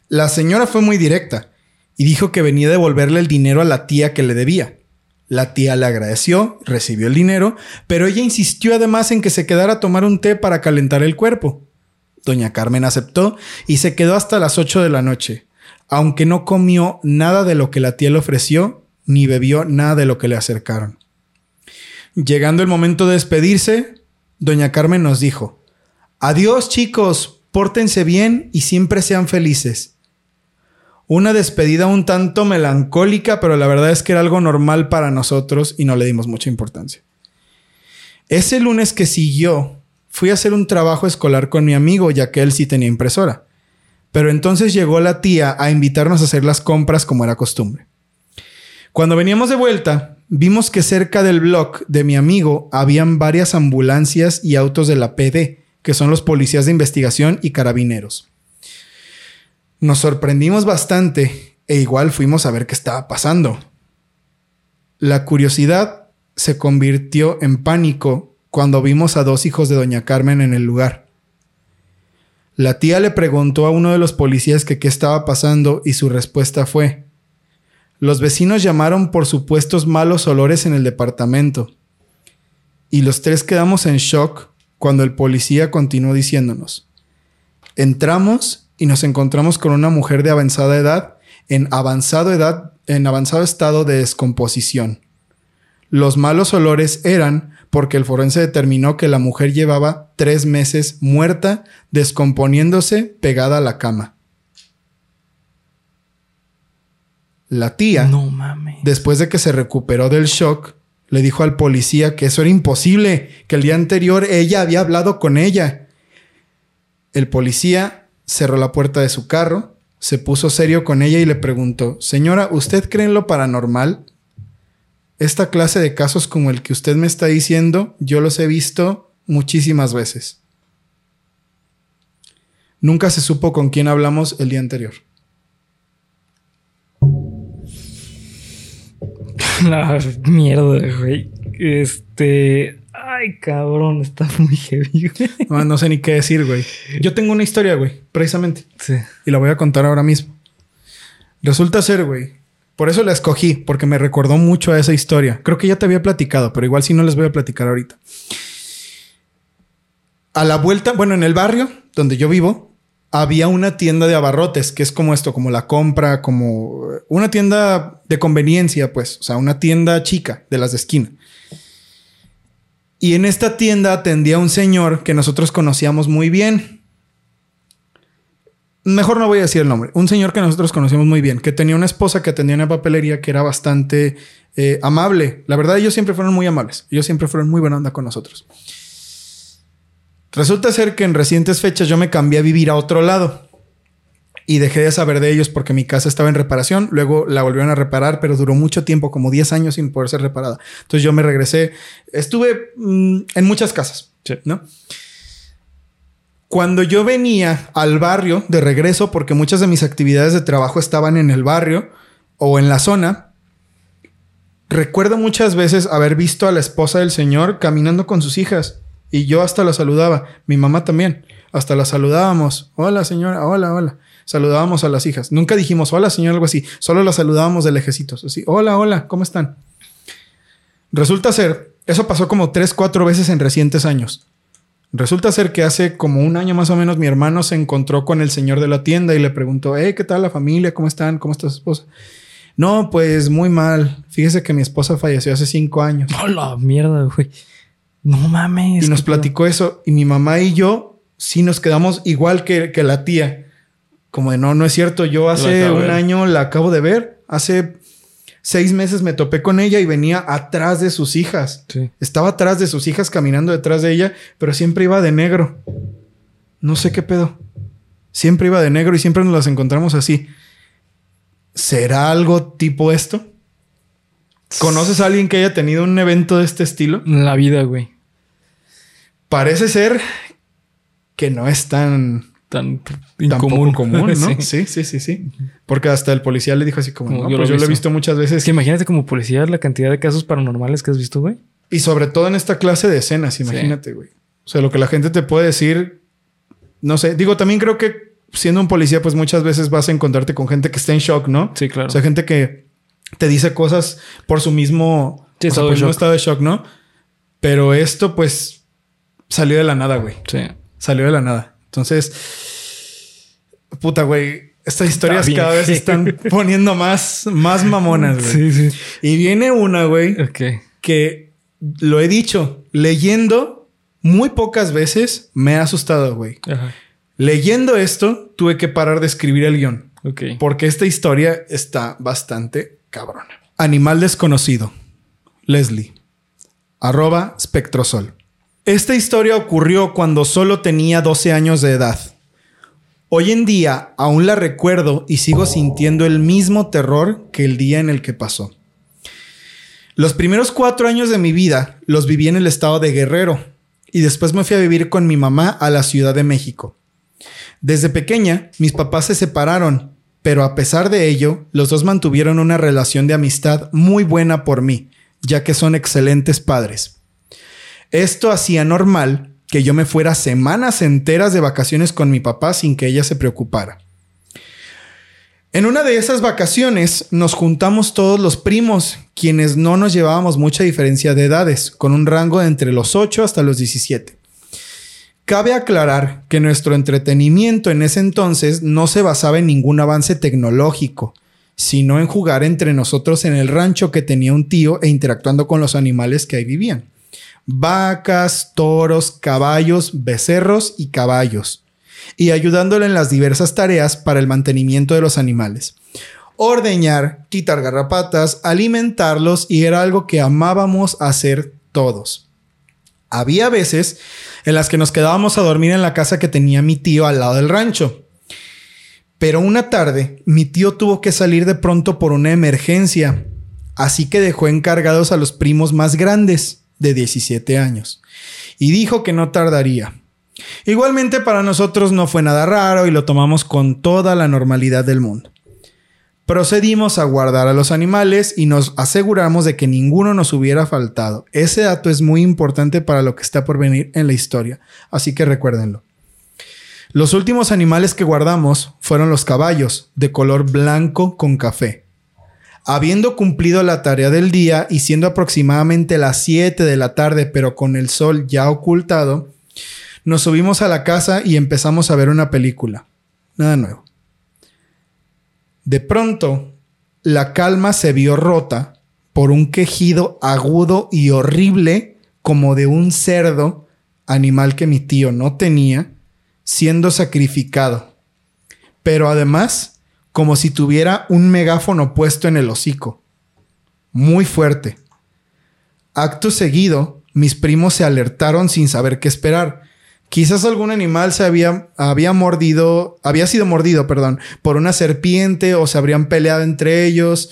Speaker 3: La señora fue muy directa y dijo que venía a devolverle el dinero a la tía que le debía. La tía le agradeció, recibió el dinero, pero ella insistió además en que se quedara a tomar un té para calentar el cuerpo. Doña Carmen aceptó y se quedó hasta las 8 de la noche, aunque no comió nada de lo que la tía le ofreció ni bebió nada de lo que le acercaron. Llegando el momento de despedirse, doña Carmen nos dijo, Adiós chicos, pórtense bien y siempre sean felices. Una despedida un tanto melancólica, pero la verdad es que era algo normal para nosotros y no le dimos mucha importancia. Ese lunes que siguió, fui a hacer un trabajo escolar con mi amigo, ya que él sí tenía impresora. Pero entonces llegó la tía a invitarnos a hacer las compras como era costumbre. Cuando veníamos de vuelta, vimos que cerca del blog de mi amigo habían varias ambulancias y autos de la PD, que son los policías de investigación y carabineros. Nos sorprendimos bastante e igual fuimos a ver qué estaba pasando. La curiosidad se convirtió en pánico cuando vimos a dos hijos de doña Carmen en el lugar. La tía le preguntó a uno de los policías que qué estaba pasando y su respuesta fue, los vecinos llamaron por supuestos malos olores en el departamento. Y los tres quedamos en shock cuando el policía continuó diciéndonos, entramos y nos encontramos con una mujer de avanzada edad en avanzado edad en avanzado estado de descomposición. Los malos olores eran porque el forense determinó que la mujer llevaba tres meses muerta, descomponiéndose pegada a la cama. La tía,
Speaker 1: No mames.
Speaker 3: después de que se recuperó del shock, le dijo al policía que eso era imposible, que el día anterior ella había hablado con ella. El policía cerró la puerta de su carro, se puso serio con ella y le preguntó, Señora, ¿usted cree en lo paranormal? Esta clase de casos como el que usted me está diciendo, yo los he visto muchísimas veces. Nunca se supo con quién hablamos el día anterior.
Speaker 1: La mierda, güey. Este. Ay, cabrón, está muy heavy, güey.
Speaker 3: No, no sé ni qué decir, güey. Yo tengo una historia, güey, precisamente.
Speaker 1: Sí.
Speaker 3: Y la voy a contar ahora mismo. Resulta ser, güey. Por eso la escogí, porque me recordó mucho a esa historia. Creo que ya te había platicado, pero igual si no les voy a platicar ahorita. A la vuelta, bueno, en el barrio donde yo vivo, había una tienda de abarrotes, que es como esto, como la compra, como una tienda de conveniencia, pues, o sea, una tienda chica de las de esquina. Y en esta tienda atendía un señor que nosotros conocíamos muy bien. Mejor no voy a decir el nombre. Un señor que nosotros conocíamos muy bien, que tenía una esposa que atendía una papelería que era bastante eh, amable. La verdad, ellos siempre fueron muy amables. Ellos siempre fueron muy buena onda con nosotros. Resulta ser que en recientes fechas yo me cambié a vivir a otro lado y dejé de saber de ellos porque mi casa estaba en reparación. Luego la volvieron a reparar, pero duró mucho tiempo, como 10 años sin poder ser reparada. Entonces yo me regresé. Estuve mm, en muchas casas, ¿no? Cuando yo venía al barrio de regreso, porque muchas de mis actividades de trabajo estaban en el barrio o en la zona, recuerdo muchas veces haber visto a la esposa del señor caminando con sus hijas y yo hasta la saludaba, mi mamá también, hasta la saludábamos, hola señora, hola, hola, saludábamos a las hijas, nunca dijimos hola señora, algo así, solo la saludábamos de lejecitos, así, hola, hola, ¿cómo están? Resulta ser, eso pasó como tres, cuatro veces en recientes años. Resulta ser que hace como un año más o menos mi hermano se encontró con el señor de la tienda y le preguntó, hey, ¿qué tal la familia? ¿Cómo están? ¿Cómo está su esposa? No, pues muy mal. Fíjese que mi esposa falleció hace cinco años.
Speaker 1: Hola, mierda, güey. No mames.
Speaker 3: Y nos platicó eso. Y mi mamá y yo sí nos quedamos igual que, que la tía. Como de no, no es cierto. Yo hace un año la acabo de ver. Hace seis meses me topé con ella y venía atrás de sus hijas. Estaba atrás de sus hijas caminando detrás de ella, pero siempre iba de negro. No sé qué pedo. Siempre iba de negro y siempre nos las encontramos así. ¿Será algo tipo esto? ¿Conoces a alguien que haya tenido un evento de este estilo?
Speaker 1: En la vida, güey.
Speaker 3: Parece ser que no es tan
Speaker 1: tan
Speaker 3: incomún. común, ¿no? Sí. sí, sí, sí, Porque hasta el policía le dijo así como, yo, pues lo, he visto muchas veces.
Speaker 1: Que imagínate como policía la cantidad de casos paranormales que has visto, güey.
Speaker 3: Y sobre todo en esta clase de escenas, imagínate, güey. O sea, lo que la gente te puede decir, no sé, digo, también creo que siendo un policía, pues muchas veces vas a encontrarte con gente que está en shock, ¿no?
Speaker 1: Sí, claro.
Speaker 3: O sea, gente que te dice cosas por su mismo
Speaker 1: sí,
Speaker 3: o sea, por estado de shock, ¿no? Pero esto, pues, salió de la nada, güey.
Speaker 1: Sí.
Speaker 3: Salió de la nada. Entonces, puta, güey. Estas historias cada vez están poniendo más, más mamonas,
Speaker 1: güey. Sí, sí.
Speaker 3: Y viene una, güey,
Speaker 1: Ok.
Speaker 3: que lo he dicho, leyendo muy pocas veces me ha asustado, güey.
Speaker 1: Ajá.
Speaker 3: Leyendo esto, tuve que parar de escribir el guion.
Speaker 1: Ok.
Speaker 3: Porque esta historia está bastante cabrona. Animal desconocido. Leslie. Arroba Spectrosol. Esta historia ocurrió cuando solo tenía 12 años de edad. Hoy en día aún la recuerdo y sigo sintiendo el mismo terror que el día en el que pasó. Los primeros cuatro años de mi vida los viví en el estado de Guerrero y después me fui a vivir con mi mamá a la Ciudad de México. Desde pequeña, mis papás se separaron, pero a pesar de ello, los dos mantuvieron una relación de amistad muy buena por mí, ya que son excelentes padres. Esto hacía normal que yo me fuera semanas enteras de vacaciones con mi papá sin que ella se preocupara. En una de esas vacaciones nos juntamos todos los primos, quienes no nos llevábamos mucha diferencia de edades, con un rango de entre los 8 hasta los 17. Cabe aclarar que nuestro entretenimiento en ese entonces no se basaba en ningún avance tecnológico, sino en jugar entre nosotros en el rancho que tenía un tío e interactuando con los animales que ahí vivían. Vacas, toros, caballos, becerros y caballos. Y ayudándole en las diversas tareas para el mantenimiento de los animales. Ordeñar, quitar garrapatas, alimentarlos y era algo que amábamos hacer todos. Había veces en las que nos quedábamos a dormir en la casa que tenía mi tío al lado del rancho. Pero una tarde, mi tío tuvo que salir de pronto por una emergencia, así que dejó encargados a los primos más grandes, de 17 años, y dijo que no tardaría. Igualmente para nosotros no fue nada raro y lo tomamos con toda la normalidad del mundo. Procedimos a guardar a los animales y nos aseguramos de que ninguno nos hubiera faltado. Ese dato es muy importante para lo que está por venir en la historia, así que recuérdenlo. Los últimos animales que guardamos fueron los caballos, de color blanco con café. Habiendo cumplido la tarea del día y siendo aproximadamente las 7 de la tarde, pero con el sol ya ocultado, nos subimos a la casa y empezamos a ver una película. Nada nuevo. De pronto, la calma se vio rota por un quejido agudo y horrible como de un cerdo, animal que mi tío no tenía, siendo sacrificado. Pero además, como si tuviera un megáfono puesto en el hocico. Muy fuerte. Acto seguido, mis primos se alertaron sin saber qué esperar Quizás algún animal se había, mordido, había sido mordido, perdón, por una serpiente o se habrían peleado entre ellos.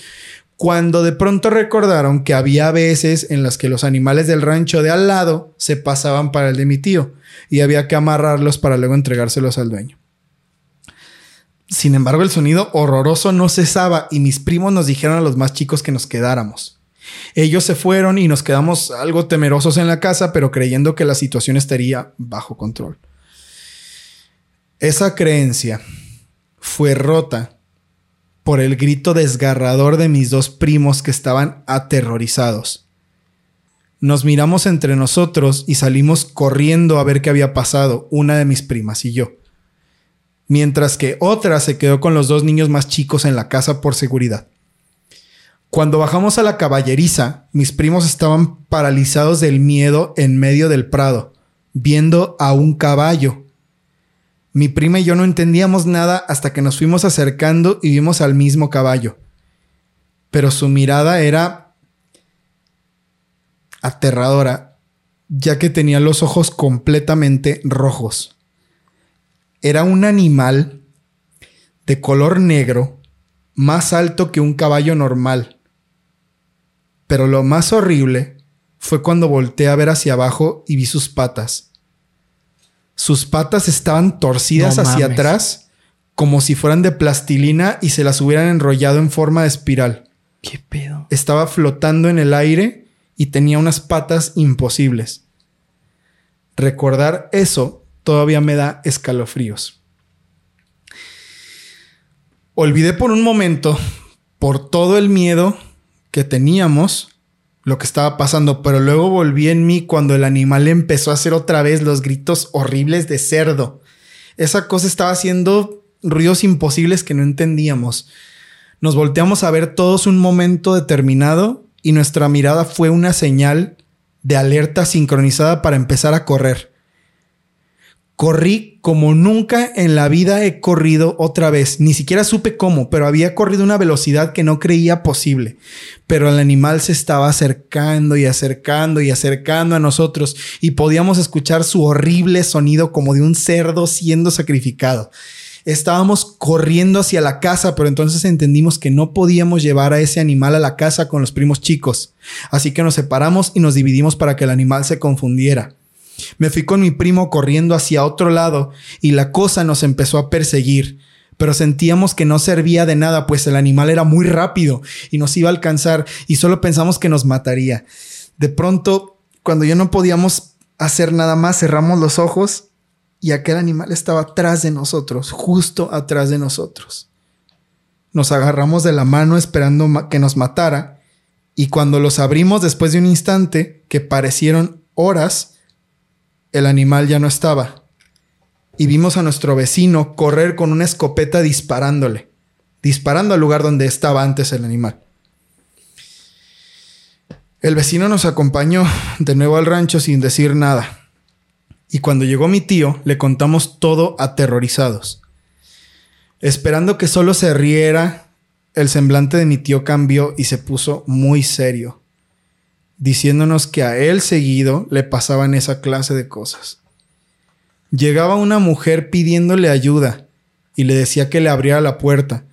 Speaker 3: Cuando de pronto recordaron que había veces en las que los animales del rancho de al lado se pasaban para el de mi tío y había que amarrarlos para luego entregárselos al dueño. Sin embargo, el sonido horroroso no cesaba y mis primos nos dijeron a los más chicos que nos quedáramos. Ellos se fueron y nos quedamos algo temerosos en la casa, pero creyendo que la situación estaría bajo control. Esa creencia fue rota por el grito desgarrador de mis dos primos que estaban aterrorizados. Nos miramos entre nosotros y salimos corriendo a ver qué había pasado, una de mis primas y yo. Mientras que otra se quedó con los dos niños más chicos en la casa por seguridad. Cuando bajamos a la caballeriza, mis primos estaban paralizados del miedo en medio del prado, viendo a un caballo. Mi prima y yo no entendíamos nada hasta que nos fuimos acercando y vimos al mismo caballo. Pero su mirada era aterradora, ya que tenía los ojos completamente rojos. Era un animal de color negro, más alto que un caballo normal pero lo más horrible fue cuando volteé a ver hacia abajo y vi sus patas. Sus patas estaban torcidas hacia atrás como si fueran de plastilina y se las hubieran enrollado en forma de espiral.
Speaker 1: ¿Qué pedo?
Speaker 3: Estaba flotando en el aire y tenía unas patas imposibles. Recordar eso todavía me da escalofríos. Olvidé por un momento, por todo el miedo que teníamos lo que estaba pasando, pero luego volví en mí cuando el animal empezó a hacer otra vez los gritos horribles de cerdo. Esa cosa estaba haciendo ruidos imposibles que no entendíamos. Nos volteamos a ver todos un momento determinado y nuestra mirada fue una señal de alerta sincronizada para empezar a correr. Corrí como nunca en la vida he corrido otra vez. Ni siquiera supe cómo, pero había corrido una velocidad que no creía posible. Pero el animal se estaba acercando y acercando y acercando a nosotros y podíamos escuchar su horrible sonido como de un cerdo siendo sacrificado. Estábamos corriendo hacia la casa, pero entonces entendimos que no podíamos llevar a ese animal a la casa con los primos chicos. Así que nos separamos y nos dividimos para que el animal se confundiera. Me fui con mi primo corriendo hacia otro lado y la cosa nos empezó a perseguir, pero sentíamos que no servía de nada, pues el animal era muy rápido y nos iba a alcanzar y solo pensamos que nos mataría. De pronto, cuando ya no podíamos hacer nada más, cerramos los ojos y aquel animal estaba atrás de nosotros, justo atrás de nosotros. Nos agarramos de la mano esperando que nos matara y cuando los abrimos después de un instante, que parecieron horas, el animal ya no estaba. Y vimos a nuestro vecino correr con una escopeta disparándole, disparando al lugar donde estaba antes el animal. El vecino nos acompañó de nuevo al rancho sin decir nada. Y cuando llegó mi tío, le contamos todo aterrorizados. Esperando que solo se riera, el semblante de mi tío cambió y se puso muy serio diciéndonos que a él seguido le pasaban esa clase de cosas. Llegaba una mujer pidiéndole ayuda y le decía que le abriera la puerta,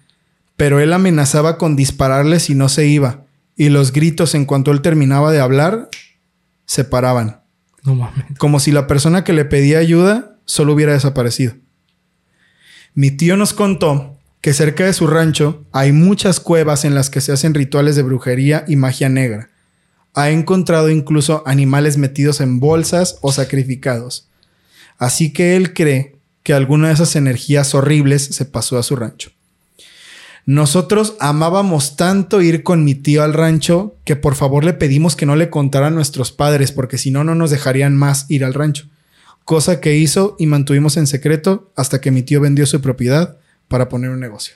Speaker 3: pero él amenazaba con dispararle si no se iba, y los gritos en cuanto él terminaba de hablar se paraban,
Speaker 1: No mames.
Speaker 3: como si la persona que le pedía ayuda solo hubiera desaparecido. Mi tío nos contó que cerca de su rancho hay muchas cuevas en las que se hacen rituales de brujería y magia negra. Ha encontrado incluso animales metidos en bolsas o sacrificados. Así que él cree que alguna de esas energías horribles se pasó a su rancho. Nosotros amábamos tanto ir con mi tío al rancho que por favor le pedimos que no le contara a nuestros padres porque si no no nos dejarían más ir al rancho. Cosa que hizo y mantuvimos en secreto hasta que mi tío vendió su propiedad para poner un negocio.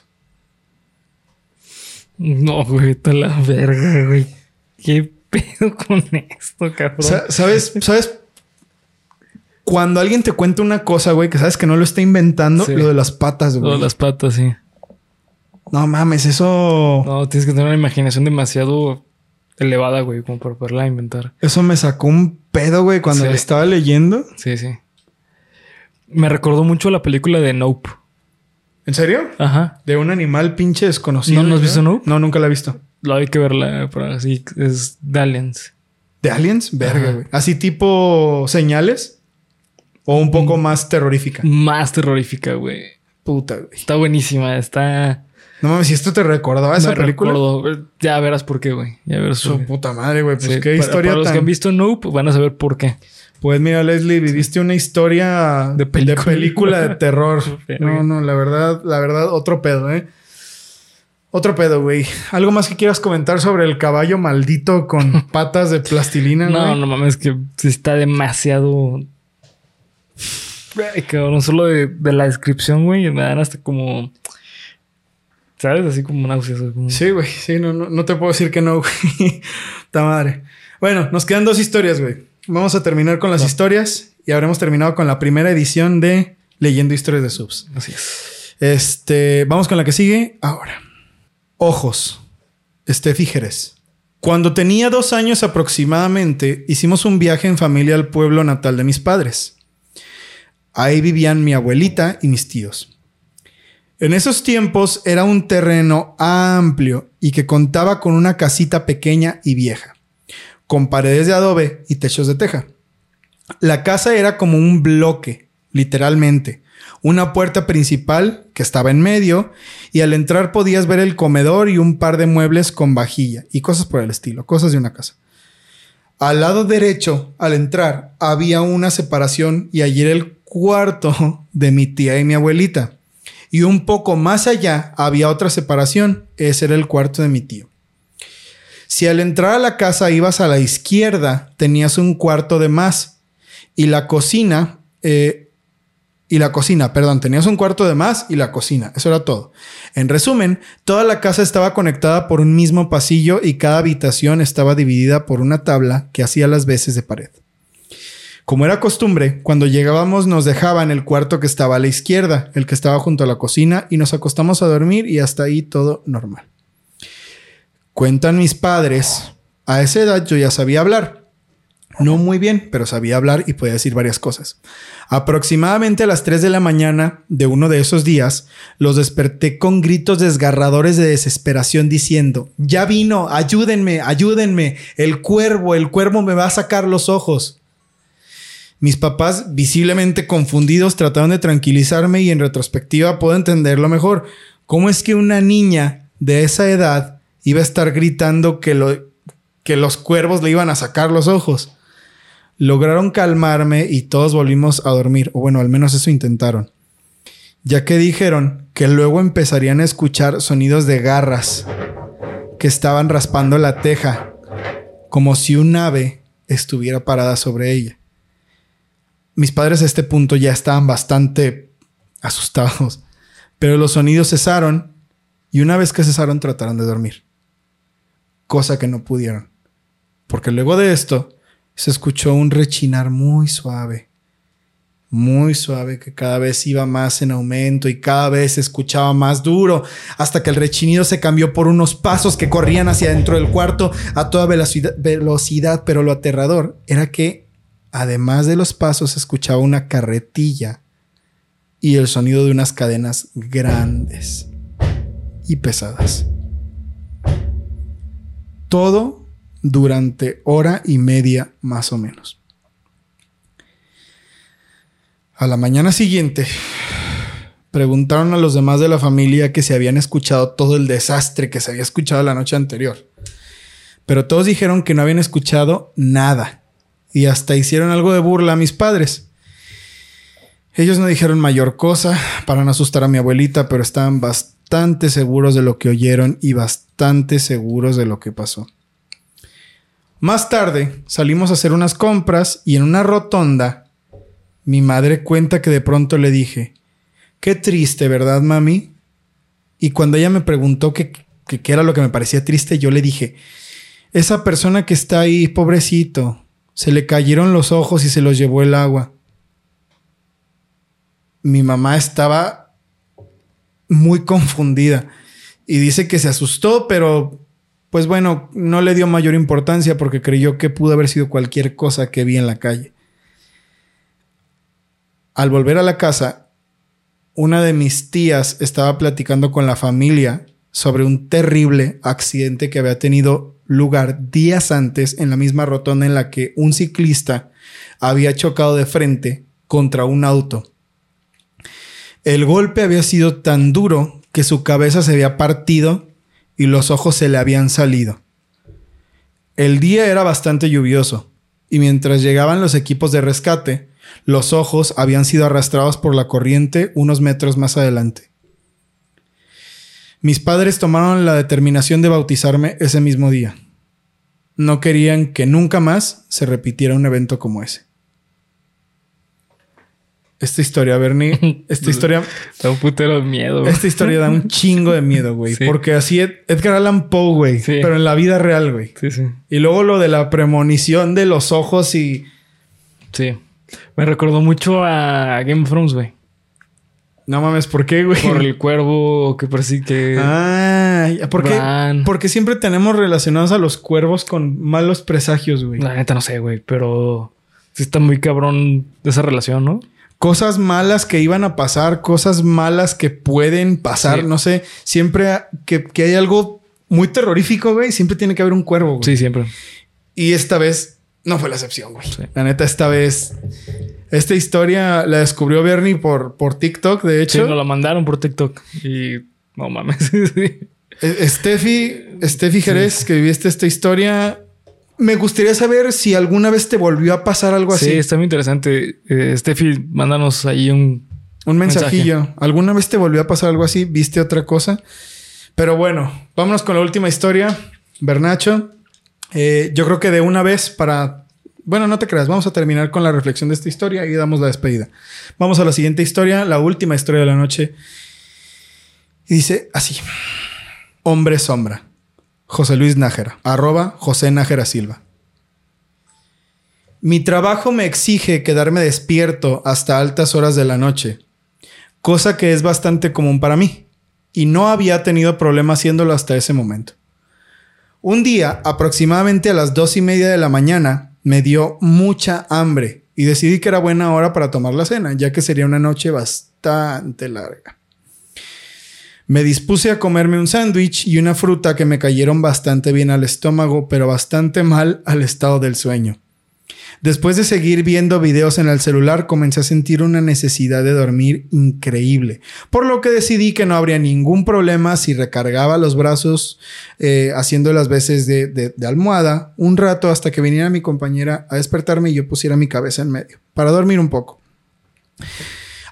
Speaker 1: No, güey, está la verga, güey. ¿Qué pedo con esto, cabrón?
Speaker 3: Sa- ¿Sabes? ¿Sabes? Cuando alguien te cuenta una cosa, güey, que sabes que no lo está inventando,
Speaker 1: Sí.
Speaker 3: lo de las patas, güey.
Speaker 1: Todas las patas, sí.
Speaker 3: No mames, eso.
Speaker 1: No, tienes que tener una imaginación demasiado elevada, güey, como para poderla inventar.
Speaker 3: Eso me sacó un pedo, güey, cuando
Speaker 1: Sí.
Speaker 3: lo estaba leyendo.
Speaker 1: Sí, sí. Me recordó mucho la película de Nope.
Speaker 3: ¿En serio?
Speaker 1: Ajá.
Speaker 3: De un animal pinche desconocido.
Speaker 1: ¿No- no has visto Nope?
Speaker 3: No, nunca la he visto.
Speaker 1: Lo hay que verla para así. Es de Aliens.
Speaker 3: ¿De aliens? Verga, güey. Así tipo señales. O un poco más terrorífica.
Speaker 1: Más terrorífica, güey.
Speaker 3: Puta, güey.
Speaker 1: Está buenísima. Está.
Speaker 3: No mames, si esto te recordaba esa
Speaker 1: me
Speaker 3: película.
Speaker 1: recuerdo. Ya verás por qué, güey. Ya verás
Speaker 3: Su puta madre, güey. Pues
Speaker 1: Sí,
Speaker 3: qué
Speaker 1: para-
Speaker 3: historia
Speaker 1: Para los
Speaker 3: tan...
Speaker 1: que han visto Nope van a saber por qué.
Speaker 3: Pues mira, Leslie, viviste una historia
Speaker 1: De película.
Speaker 3: película de terror. No, no, la verdad, la verdad, otro pedo, ¿eh? Otro pedo, güey. ¿Algo más que quieras comentar sobre el caballo maldito con patas de plastilina,
Speaker 1: No,
Speaker 3: güey?
Speaker 1: no mames, que está demasiado. Cabrón, solo de, de la descripción, güey, me dan hasta como. ¿Sabes? Así como náuseas. como-
Speaker 3: Sí, güey. Sí, no, no, no te puedo decir que no, güey. Ta madre. Bueno, nos quedan dos historias, güey. Vamos a terminar con las historias y habremos terminado con la primera edición de Leyendo Historias de Subs.
Speaker 1: Así es.
Speaker 3: Este, vamos con la que sigue ahora. Ojos. Estefi Jerez. Cuando tenía dos años aproximadamente, hicimos un viaje en familia al pueblo natal de mis padres. Ahí vivían mi abuelita y mis tíos. En esos tiempos era un terreno amplio y que contaba con una casita pequeña y vieja, con paredes de adobe y techos de teja. La casa era como un bloque, literalmente. Una puerta principal que estaba en medio y al entrar podías ver el comedor y un par de muebles con vajilla y cosas por el estilo, cosas de una casa. Al lado derecho, al entrar, había una separación y allí era el cuarto de mi tía y mi abuelita. Y un poco más allá había otra separación, ese era el cuarto de mi tío. Si al entrar a la casa ibas a la izquierda, tenías un cuarto de más y la cocina, eh, y la cocina, perdón, tenías un cuarto de más y la cocina, eso era todo. En resumen, toda la casa estaba conectada por un mismo pasillo y cada habitación estaba dividida por una tabla que hacía las veces de pared. Como era costumbre, cuando llegábamos nos dejaban el cuarto que estaba a la izquierda, el que estaba junto a la cocina, y nos acostamos a dormir y hasta ahí todo normal. Cuentan mis padres, a esa edad yo ya sabía hablar. No muy bien, pero sabía hablar y podía decir varias cosas. Aproximadamente a las 3 de la mañana de uno de esos días, los desperté con gritos desgarradores de desesperación diciendo, ya vino, ayúdenme, ayúdenme, el cuervo, el cuervo me va a sacar los ojos. Mis papás, visiblemente confundidos, trataron de tranquilizarme y en retrospectiva puedo entenderlo mejor. ¿Cómo es que una niña de esa edad iba a estar gritando que, que los cuervos le iban a sacar los ojos? Lograron calmarme y todos volvimos a dormir, o bueno, al menos eso intentaron. Ya que dijeron que luego empezarían a escuchar sonidos de garras que estaban raspando la teja, como si un ave estuviera parada sobre ella. Mis padres a este punto ya estaban bastante asustados, pero los sonidos cesaron y una vez que cesaron trataron de dormir, cosa que no pudieron, porque luego de esto se escuchó un rechinar muy suave, muy suave que cada vez iba más en aumento y cada vez se escuchaba más duro, hasta que el rechinido se cambió por unos pasos que corrían hacia dentro del cuarto a toda velocidad, velocidad pero lo aterrador era que Además de los pasos, se escuchaba una carretilla y el sonido de unas cadenas grandes y pesadas. Todo durante hora y media más o menos. A la mañana siguiente, preguntaron a los demás de la familia que se habían escuchado todo el desastre que se había escuchado la noche anterior. Pero todos dijeron que no habían escuchado nada. Y hasta hicieron algo de burla a mis padres. Ellos no dijeron mayor cosa para no asustar a mi abuelita, pero estaban bastante seguros de lo que oyeron y bastante seguros de lo que pasó. Más tarde salimos a hacer unas compras y en una rotonda mi madre cuenta que de pronto le dije, qué triste, ¿verdad, mami? Y cuando ella me preguntó qué, qué era lo que me parecía triste, yo le dije, esa persona que está ahí, pobrecito, se le cayeron los ojos y se los llevó el agua mi mamá estaba muy confundida y dice que se asustó, pero pues bueno, no le dio mayor importancia porque creyó que pudo haber sido cualquier cosa que vi en la calle. Al volver a la casa, una de mis tías estaba platicando con la familia sobre un terrible accidente que había tenido lugar días antes en la misma rotonda en la que un ciclista había chocado de frente contra un auto. El golpe había sido tan duro que su cabeza se había partido y los ojos se le habían salido. El día era bastante lluvioso y mientras llegaban los equipos de rescate, los ojos habían sido arrastrados por la corriente unos metros más adelante. Mis padres tomaron la determinación de bautizarme ese mismo día. No querían que nunca más se repitiera un evento como ese. Esta historia, Bernie, esta historia...
Speaker 1: da un putero de miedo.
Speaker 3: Esta historia da un chingo de miedo, güey. Porque así Edgar Allan Poe, güey. Pero en la vida real, güey.
Speaker 1: Sí, sí.
Speaker 3: Y luego lo de la premonición de los ojos y...
Speaker 1: Sí. Me recordó mucho a Game of Thrones, güey.
Speaker 3: No mames, ¿por qué, güey?
Speaker 1: Por el cuervo que parece que...
Speaker 3: Ah, ¿por qué? Porque siempre tenemos relacionados a los cuervos con malos presagios, güey.
Speaker 1: La neta no sé, güey, pero sí está muy cabrón esa relación, ¿no?
Speaker 3: Cosas malas que iban a pasar, cosas malas que pueden pasar, no sé, siempre que, hay algo muy terrorífico, güey, siempre tiene que haber un cuervo, güey.
Speaker 1: Sí, siempre.
Speaker 3: Y esta vez no fue la excepción, güey. La neta, esta vez, esta historia la descubrió Bernie por, por TikTok, de hecho.
Speaker 1: Sí, nos la mandaron por TikTok y no mames.
Speaker 3: E, Steffi, Steffi Jerez, que viviste esta historia, me gustaría saber si alguna vez te volvió a pasar algo así.
Speaker 1: Sí, está muy interesante. Eh, Steffi, mándanos ahí un,
Speaker 3: un mensajillo. ¿Alguna vez te volvió a pasar algo así? ¿Viste otra cosa? Pero bueno, vámonos con la última historia. Bernacho, eh, yo creo que de una vez para... Bueno, no te creas, vamos a terminar con la reflexión de esta historia y damos la despedida. Vamos a la siguiente historia, la última historia de la noche. Y dice así. Hombre sombra. José Luis Nájera, arroba José Nájera Silva. Mi trabajo me exige quedarme despierto hasta altas horas de la noche, cosa que es bastante común para mí, y no había tenido problema haciéndolo hasta ese momento. Un día, aproximadamente a las dos y media de la mañana, me dio mucha hambre y decidí que era buena hora para tomar la cena, ya que sería una noche bastante larga. Me dispuse a comerme un sándwich y una fruta que me cayeron bastante bien al estómago, pero bastante mal al estado del sueño. Después de seguir viendo videos en el celular, comencé a sentir una necesidad de dormir increíble, por lo que decidí que no habría ningún problema si recargaba los brazos eh, haciendo las veces de, de almohada un rato hasta que viniera mi compañera a despertarme y yo pusiera mi cabeza en medio, para dormir un poco.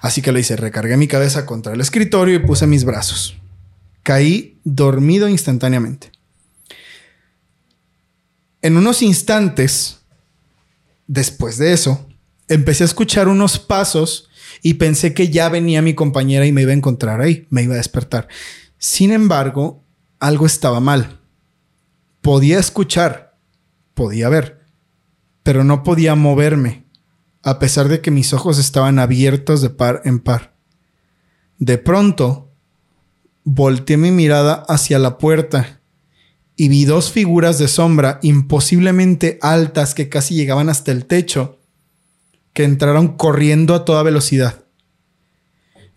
Speaker 3: Así que lo hice, recargué mi cabeza contra el escritorio y puse mis brazos. Caí dormido instantáneamente. En unos instantes, después de eso, empecé a escuchar unos pasos y pensé que ya venía mi compañera y me iba a encontrar ahí, me iba a despertar. Sin embargo, algo estaba mal. Podía escuchar, podía ver, pero no podía moverme a pesar de que mis ojos estaban abiertos de par en par. De pronto, volteé mi mirada hacia la puerta y vi dos figuras de sombra imposiblemente altas que casi llegaban hasta el techo, que entraron corriendo a toda velocidad.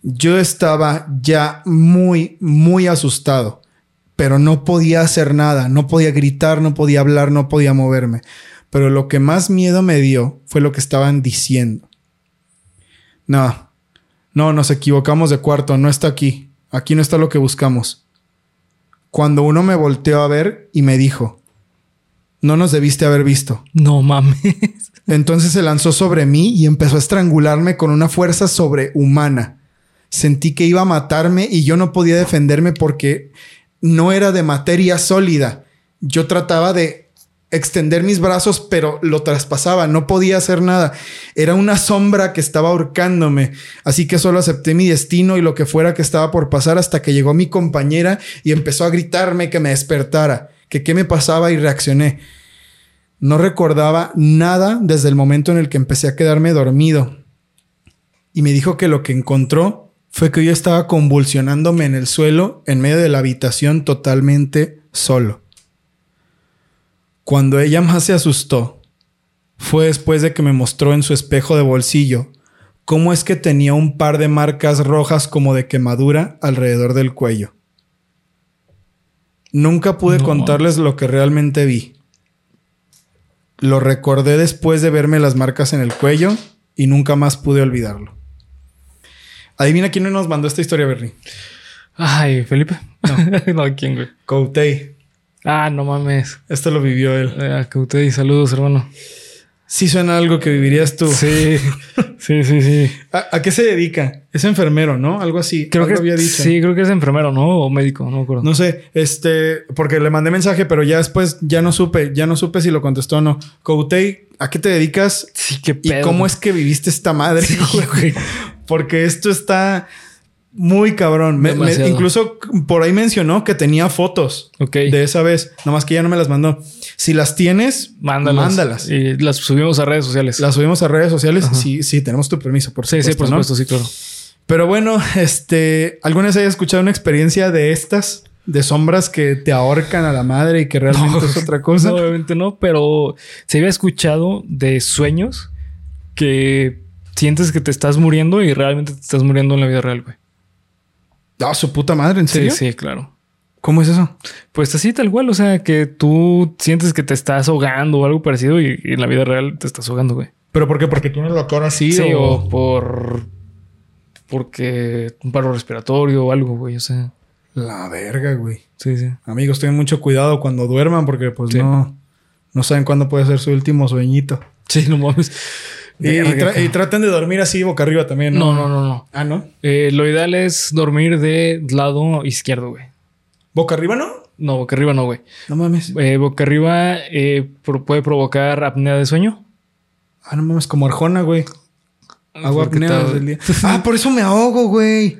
Speaker 3: Yo estaba ya muy, muy asustado, pero no podía hacer nada, no podía gritar, no podía hablar, no podía moverme. Pero lo que más miedo me dio fue lo que estaban diciendo. No, no, nos equivocamos de cuarto, no está aquí. Aquí no está lo que buscamos. Cuando uno me volteó a ver y me dijo, no nos debiste haber visto.
Speaker 1: No mames.
Speaker 3: Entonces se lanzó sobre mí y empezó a estrangularme con una fuerza sobrehumana. Sentí que iba a matarme y yo no podía defenderme porque no era de materia sólida. Yo trataba de extender mis brazos, pero lo traspasaba, no podía hacer nada. Era una sombra que estaba ahorcándome, así que solo acepté mi destino y lo que fuera que estaba por pasar hasta que llegó mi compañera y empezó a gritarme que me despertara, que qué me pasaba y reaccioné. No recordaba nada desde el momento en el que empecé a quedarme dormido. Y me dijo que lo que encontró fue que yo estaba convulsionándome en el suelo en medio de la habitación totalmente solo. Cuando ella más se asustó, fue después de que me mostró en su espejo de bolsillo cómo es que tenía un par de marcas rojas como de quemadura alrededor del cuello. Nunca pude
Speaker 1: No.
Speaker 3: contarles lo que realmente vi. Lo recordé después de verme las marcas en el cuello y nunca más pude olvidarlo. Adivina quién nos mandó esta historia, Berry.
Speaker 1: Ay, Felipe. No, ¿quién, güey?
Speaker 3: Coutey.
Speaker 1: Ah, no mames.
Speaker 3: Esto lo vivió él.
Speaker 1: Eh, saludos, hermano.
Speaker 3: Sí suena algo que vivirías tú.
Speaker 1: Sí, sí, sí, sí.
Speaker 3: ¿A, a qué se dedica? Es enfermero, ¿no? Algo así.
Speaker 1: Creo
Speaker 3: Algo
Speaker 1: que
Speaker 3: había dicho.
Speaker 1: sí, creo que es enfermero, ¿no? O médico, no me acuerdo.
Speaker 3: No sé, este, porque le mandé mensaje, pero ya después ya no supe, ya no supe si lo contestó o no. Coutey, ¿a qué te dedicas?
Speaker 1: Sí, qué
Speaker 3: ¿Y
Speaker 1: pedo.
Speaker 3: cómo es que viviste esta madre?
Speaker 1: Sí.
Speaker 3: Porque esto está muy cabrón. Me- me-
Speaker 1: Demasiado.
Speaker 3: incluso por ahí mencionó que tenía fotos de esa vez, nomás que ya no me las mandó. Si las tienes,
Speaker 1: Mándalas.
Speaker 3: mándalas.
Speaker 1: Y las subimos a redes sociales.
Speaker 3: Las subimos a redes sociales. Sí, sí, tenemos tu permiso, por
Speaker 1: sí,
Speaker 3: supuesto.
Speaker 1: sí, por
Speaker 3: ¿no?
Speaker 1: supuesto, sí, claro.
Speaker 3: Pero bueno, este, ¿alguna vez hayas escuchado una experiencia de estas? De sombras que te ahorcan a la madre y que realmente es otra cosa.
Speaker 1: No, obviamente no, pero se había escuchado de sueños que sientes que te estás muriendo y realmente te estás muriendo en la vida real, güey.
Speaker 3: Ah, su puta madre, ¿en serio?
Speaker 1: Sí, sí, claro.
Speaker 3: ¿Cómo es eso?
Speaker 1: Pues así tal cual, o sea, que tú sientes que te estás ahogando o algo parecido y, y en la vida real te estás ahogando, güey.
Speaker 3: ¿Pero por qué? ¿Porque tienes la cara así?
Speaker 1: Sí,
Speaker 3: o...
Speaker 1: o por... Porque un paro respiratorio o algo, güey, o sea.
Speaker 3: La verga, güey.
Speaker 1: Sí, sí.
Speaker 3: Amigos, tengan mucho cuidado cuando duerman porque pues
Speaker 1: Sí.
Speaker 3: no, no saben cuándo puede ser su último sueñito.
Speaker 1: Sí, no mames.
Speaker 3: Y, y
Speaker 1: Verga,
Speaker 3: tra- y
Speaker 1: cabrón.
Speaker 3: traten de dormir así boca arriba también, ¿no?
Speaker 1: no, no, no, no.
Speaker 3: Ah, ¿no?
Speaker 1: Eh, lo ideal es dormir de lado izquierdo, güey.
Speaker 3: ¿Boca arriba no?
Speaker 1: No, boca arriba no, güey.
Speaker 3: No mames.
Speaker 1: Eh, boca arriba eh, pro- puede provocar apnea de sueño.
Speaker 3: Ah, no mames, como Arjona, güey. Hago
Speaker 1: Porque
Speaker 3: apnea
Speaker 1: te-
Speaker 3: desde el día. Ah, por eso me ahogo, güey.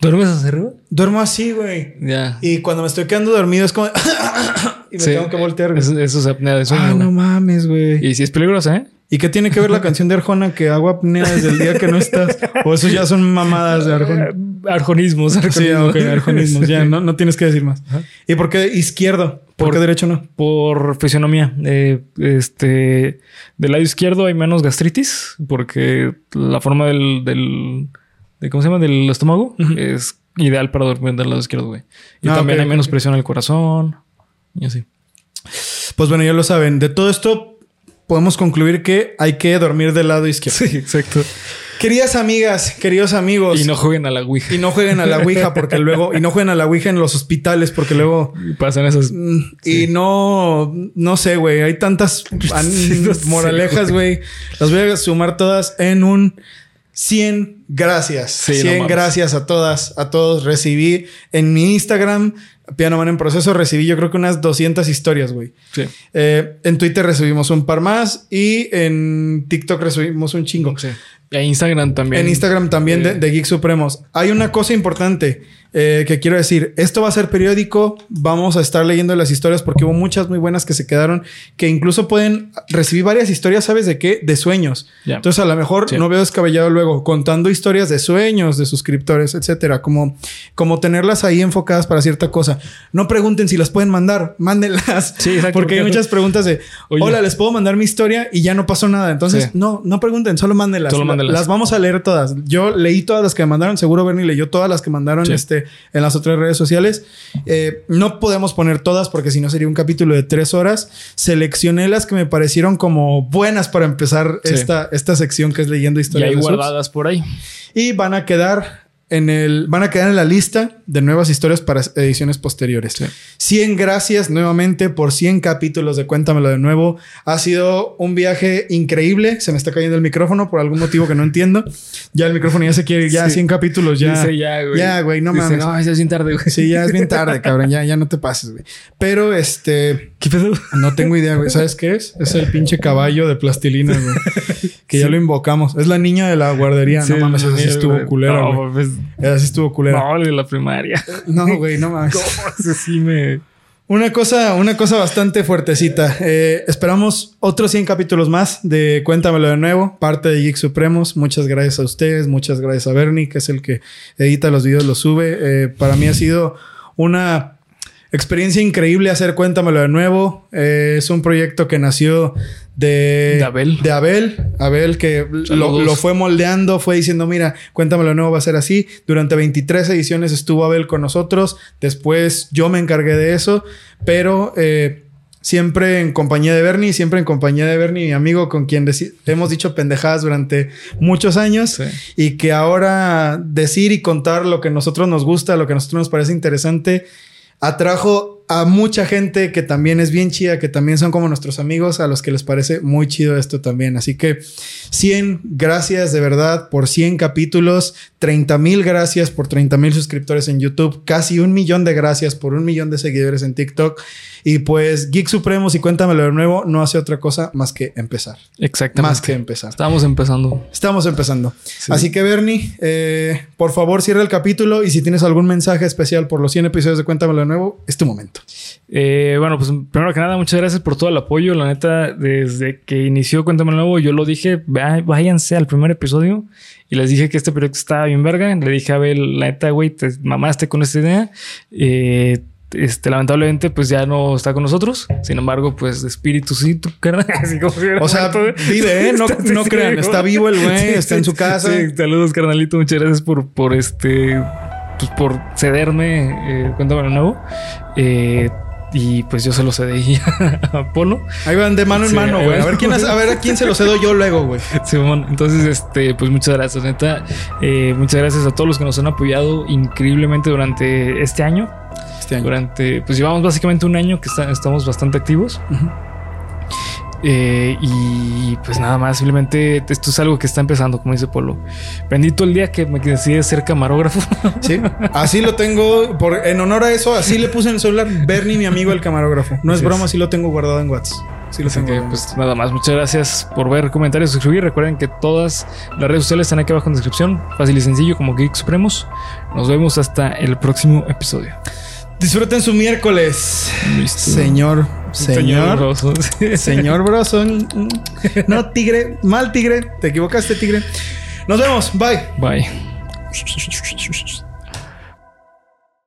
Speaker 1: ¿Duermes hacia arriba?
Speaker 3: Duermo así, güey.
Speaker 1: Ya.
Speaker 3: Y cuando me estoy quedando dormido es como... y me
Speaker 1: Sí.
Speaker 3: tengo que voltear. güey.
Speaker 1: Eso, eso es apnea de sueño.
Speaker 3: Ah,
Speaker 1: güey.
Speaker 3: no mames, güey.
Speaker 1: Y si es peligrosa, ¿eh?
Speaker 3: ¿Y qué tiene que ver la canción de Arjona que hago apnea desde el día que no estás? O eso ya son mamadas de Arjona.
Speaker 1: Eh, Arjonismos.
Speaker 3: Sí,
Speaker 1: arjonismos.
Speaker 3: ok, arjonismos, ya, no, no tienes que decir más. ¿Y por qué izquierdo? ¿Por,
Speaker 1: Por-
Speaker 3: qué derecho no?
Speaker 1: Por fisionomía. Eh, este, del lado izquierdo hay menos gastritis porque la forma del, del de, ¿cómo se llama? Del estómago es ideal para dormir del lado izquierdo, güey. Y
Speaker 3: Ah,
Speaker 1: también hay menos
Speaker 3: ok.
Speaker 1: presión al corazón y así.
Speaker 3: Pues bueno, ya lo saben. De todo esto podemos concluir que hay que dormir del lado izquierdo.
Speaker 1: Sí, exacto.
Speaker 3: Queridas amigas, queridos amigos.
Speaker 1: Y no jueguen a la Ouija.
Speaker 3: y no jueguen a la Ouija porque luego... Y no jueguen a la Ouija en los hospitales porque luego...
Speaker 1: Y pasan esas.
Speaker 3: Mm, Y no, no sé, güey. Hay tantas
Speaker 1: Sí, no
Speaker 3: moralejas, güey. Las voy a sumar todas en un 100 gracias.
Speaker 1: Sí, no
Speaker 3: 100
Speaker 1: mames.
Speaker 3: gracias a todas, a todos. Recibí en mi Instagram, Piano Man en proceso, recibí yo creo que unas 200 historias, güey.
Speaker 1: Sí.
Speaker 3: Eh, en Twitter recibimos un par más y en TikTok recibimos un chingo.
Speaker 1: Sí. Y en Instagram también.
Speaker 3: En Instagram también de,
Speaker 1: Eh,
Speaker 3: de Geek Supremos. Hay una cosa importante eh, que quiero decir. Esto va a ser periódico. Vamos a estar leyendo las historias porque hubo muchas muy buenas que se quedaron que incluso pueden recibir varias historias, ¿sabes de qué? De sueños.
Speaker 1: Ya.
Speaker 3: Entonces a lo mejor
Speaker 1: Sí.
Speaker 3: no veo descabellado luego contando historias de sueños de suscriptores, etcétera. Como, como tenerlas ahí enfocadas para cierta cosa. No pregunten si las pueden mandar, mándenlas.
Speaker 1: Sí, exacto,
Speaker 3: Porque hay muchas preguntas de,
Speaker 1: Oye.
Speaker 3: hola, les puedo mandar mi historia y ya no pasó nada. Entonces,
Speaker 1: Sí.
Speaker 3: no, no pregunten, solo mándenlas.
Speaker 1: Solo
Speaker 3: La-
Speaker 1: mándalas.
Speaker 3: Las vamos a leer todas. Yo leí todas las que me mandaron. Seguro Bernie leyó todas las que mandaron
Speaker 1: Sí.
Speaker 3: este, en las otras redes sociales. Eh, no podemos poner todas porque si no sería un capítulo de tres horas. Seleccioné las que me parecieron como buenas para empezar
Speaker 1: Sí.
Speaker 3: esta, esta sección que es leyendo
Speaker 1: Y
Speaker 3: historias
Speaker 1: hay
Speaker 3: de subs.
Speaker 1: guardadas por ahí.
Speaker 3: Y van a quedar en el, van a quedar en la lista de nuevas historias para ediciones posteriores.
Speaker 1: Sí.
Speaker 3: 100 gracias nuevamente por 100 capítulos de Cuéntamelo de nuevo. Ha sido un viaje increíble. Se me está cayendo el micrófono por algún motivo que no entiendo. Ya el micrófono ya se quiere, ya
Speaker 1: Sí.
Speaker 3: 100 capítulos, ya.
Speaker 1: Dice ya, güey.
Speaker 3: Ya, güey, no
Speaker 1: Dice,
Speaker 3: mames.
Speaker 1: No, ya es bien tarde, güey.
Speaker 3: Sí, ya es bien tarde, cabrón. Ya, ya no te pases, güey. Pero este,
Speaker 1: ¿Qué pedo?
Speaker 3: no tengo idea, güey. ¿Sabes qué es? Es el pinche caballo de plastilina, güey. Que ya lo invocamos. Es la niña de la guardería. No mames, esa sí
Speaker 1: güey.
Speaker 3: estuvo culera, güey.
Speaker 1: No, pues,
Speaker 3: Esa sí estuvo culera.
Speaker 1: no, la primaria.
Speaker 3: No, güey, no mames.
Speaker 1: Eso sí me...
Speaker 3: Una cosa, una cosa bastante fuertecita. Eh, esperamos otros 100 capítulos más de Cuéntamelo de nuevo, parte de Geek Supremos. Muchas gracias a ustedes, muchas gracias a Bernie, que es el que edita los videos, los sube. Eh, para mí ha sido una experiencia increíble hacer Cuéntamelo de nuevo. Eh, es un proyecto que nació de,
Speaker 1: De Abel.
Speaker 3: de Abel. Abel que lo, fue moldeando, fue diciendo, mira, Cuéntamelo de nuevo va a ser así. Durante 23 ediciones estuvo Abel con nosotros. Después yo me encargué de eso, pero... eh, Siempre en compañía de Bernie, siempre en compañía de Bernie, mi amigo con quien hemos dicho pendejadas durante muchos años
Speaker 1: Sí.
Speaker 3: y que ahora decir y contar lo que a nosotros nos gusta, lo que a nosotros nos parece interesante, atrajo a mucha gente que también es bien chida, que también son como nuestros amigos, a los que les parece muy chido esto también. Así que 100 gracias de verdad por 100 capítulos, 30 mil gracias por 30 mil suscriptores en YouTube, casi un millón de gracias por un millón de seguidores en TikTok. Y pues Geek Supremos y Cuéntamelo de nuevo no hace otra cosa más que empezar.
Speaker 1: Exactamente.
Speaker 3: Más que empezar.
Speaker 1: Estábamos empezando.
Speaker 3: Estamos empezando. Así que, Bernie, eh, por favor, cierra el capítulo y si tienes algún mensaje especial por los 100 episodios de Cuéntamelo de nuevo, es tu momento.
Speaker 1: Eh, bueno, pues primero que nada, muchas gracias por todo el apoyo. La neta, desde que inició Cuéntame Nuevo, yo lo dije, "Va- váyanse al primer episodio. Y les dije que este proyecto estaba bien verga. Le dije a Abel, la neta, güey, te mamaste con esta idea. Eh, este, lamentablemente, pues ya no está con nosotros. Sin embargo, pues de espíritu sí, tu carnal. Así como si
Speaker 3: O sea,
Speaker 1: güey.
Speaker 3: vive, ¿eh? No, no crean, está vivo el güey, está en su casa.
Speaker 1: sí. Saludos, carnalito. Muchas gracias por, por este, pues por cederme. Eh, cuéntame de nuevo. Eh, y pues yo se lo cedí a Polo.
Speaker 3: Ahí van de mano en
Speaker 1: Sí,
Speaker 3: mano, güey. A ver quién a ver a quién se lo cedo yo luego, güey.
Speaker 1: Simón, entonces, este, pues muchas gracias, neta. Eh, muchas gracias a todos los que nos han apoyado increíblemente durante este año.
Speaker 3: Este año.
Speaker 1: Durante, pues llevamos básicamente un año que está- estamos bastante activos. Eh, y pues nada más, simplemente esto es algo que está empezando, como dice Polo. Bendito el día que me decidí ser camarógrafo.
Speaker 3: Sí, así lo tengo. Por, en honor a eso, así le puse en el celular Bernie, mi amigo, el camarógrafo. No es broma,
Speaker 1: es.
Speaker 3: así lo tengo guardado en WhatsApp. Sí lo
Speaker 1: Así que pues nada más, muchas gracias por ver comentarios, suscribir. Recuerden que todas las redes sociales están aquí abajo en descripción. Fácil y sencillo como Geek Supremos. Nos vemos hasta el próximo episodio.
Speaker 3: Disfruten su miércoles.
Speaker 1: Listo.
Speaker 3: Señor, señor,
Speaker 1: Rosso.
Speaker 3: señor Broson. No, tigre, mal tigre. Te equivocaste, tigre. Nos vemos. Bye.
Speaker 1: Bye.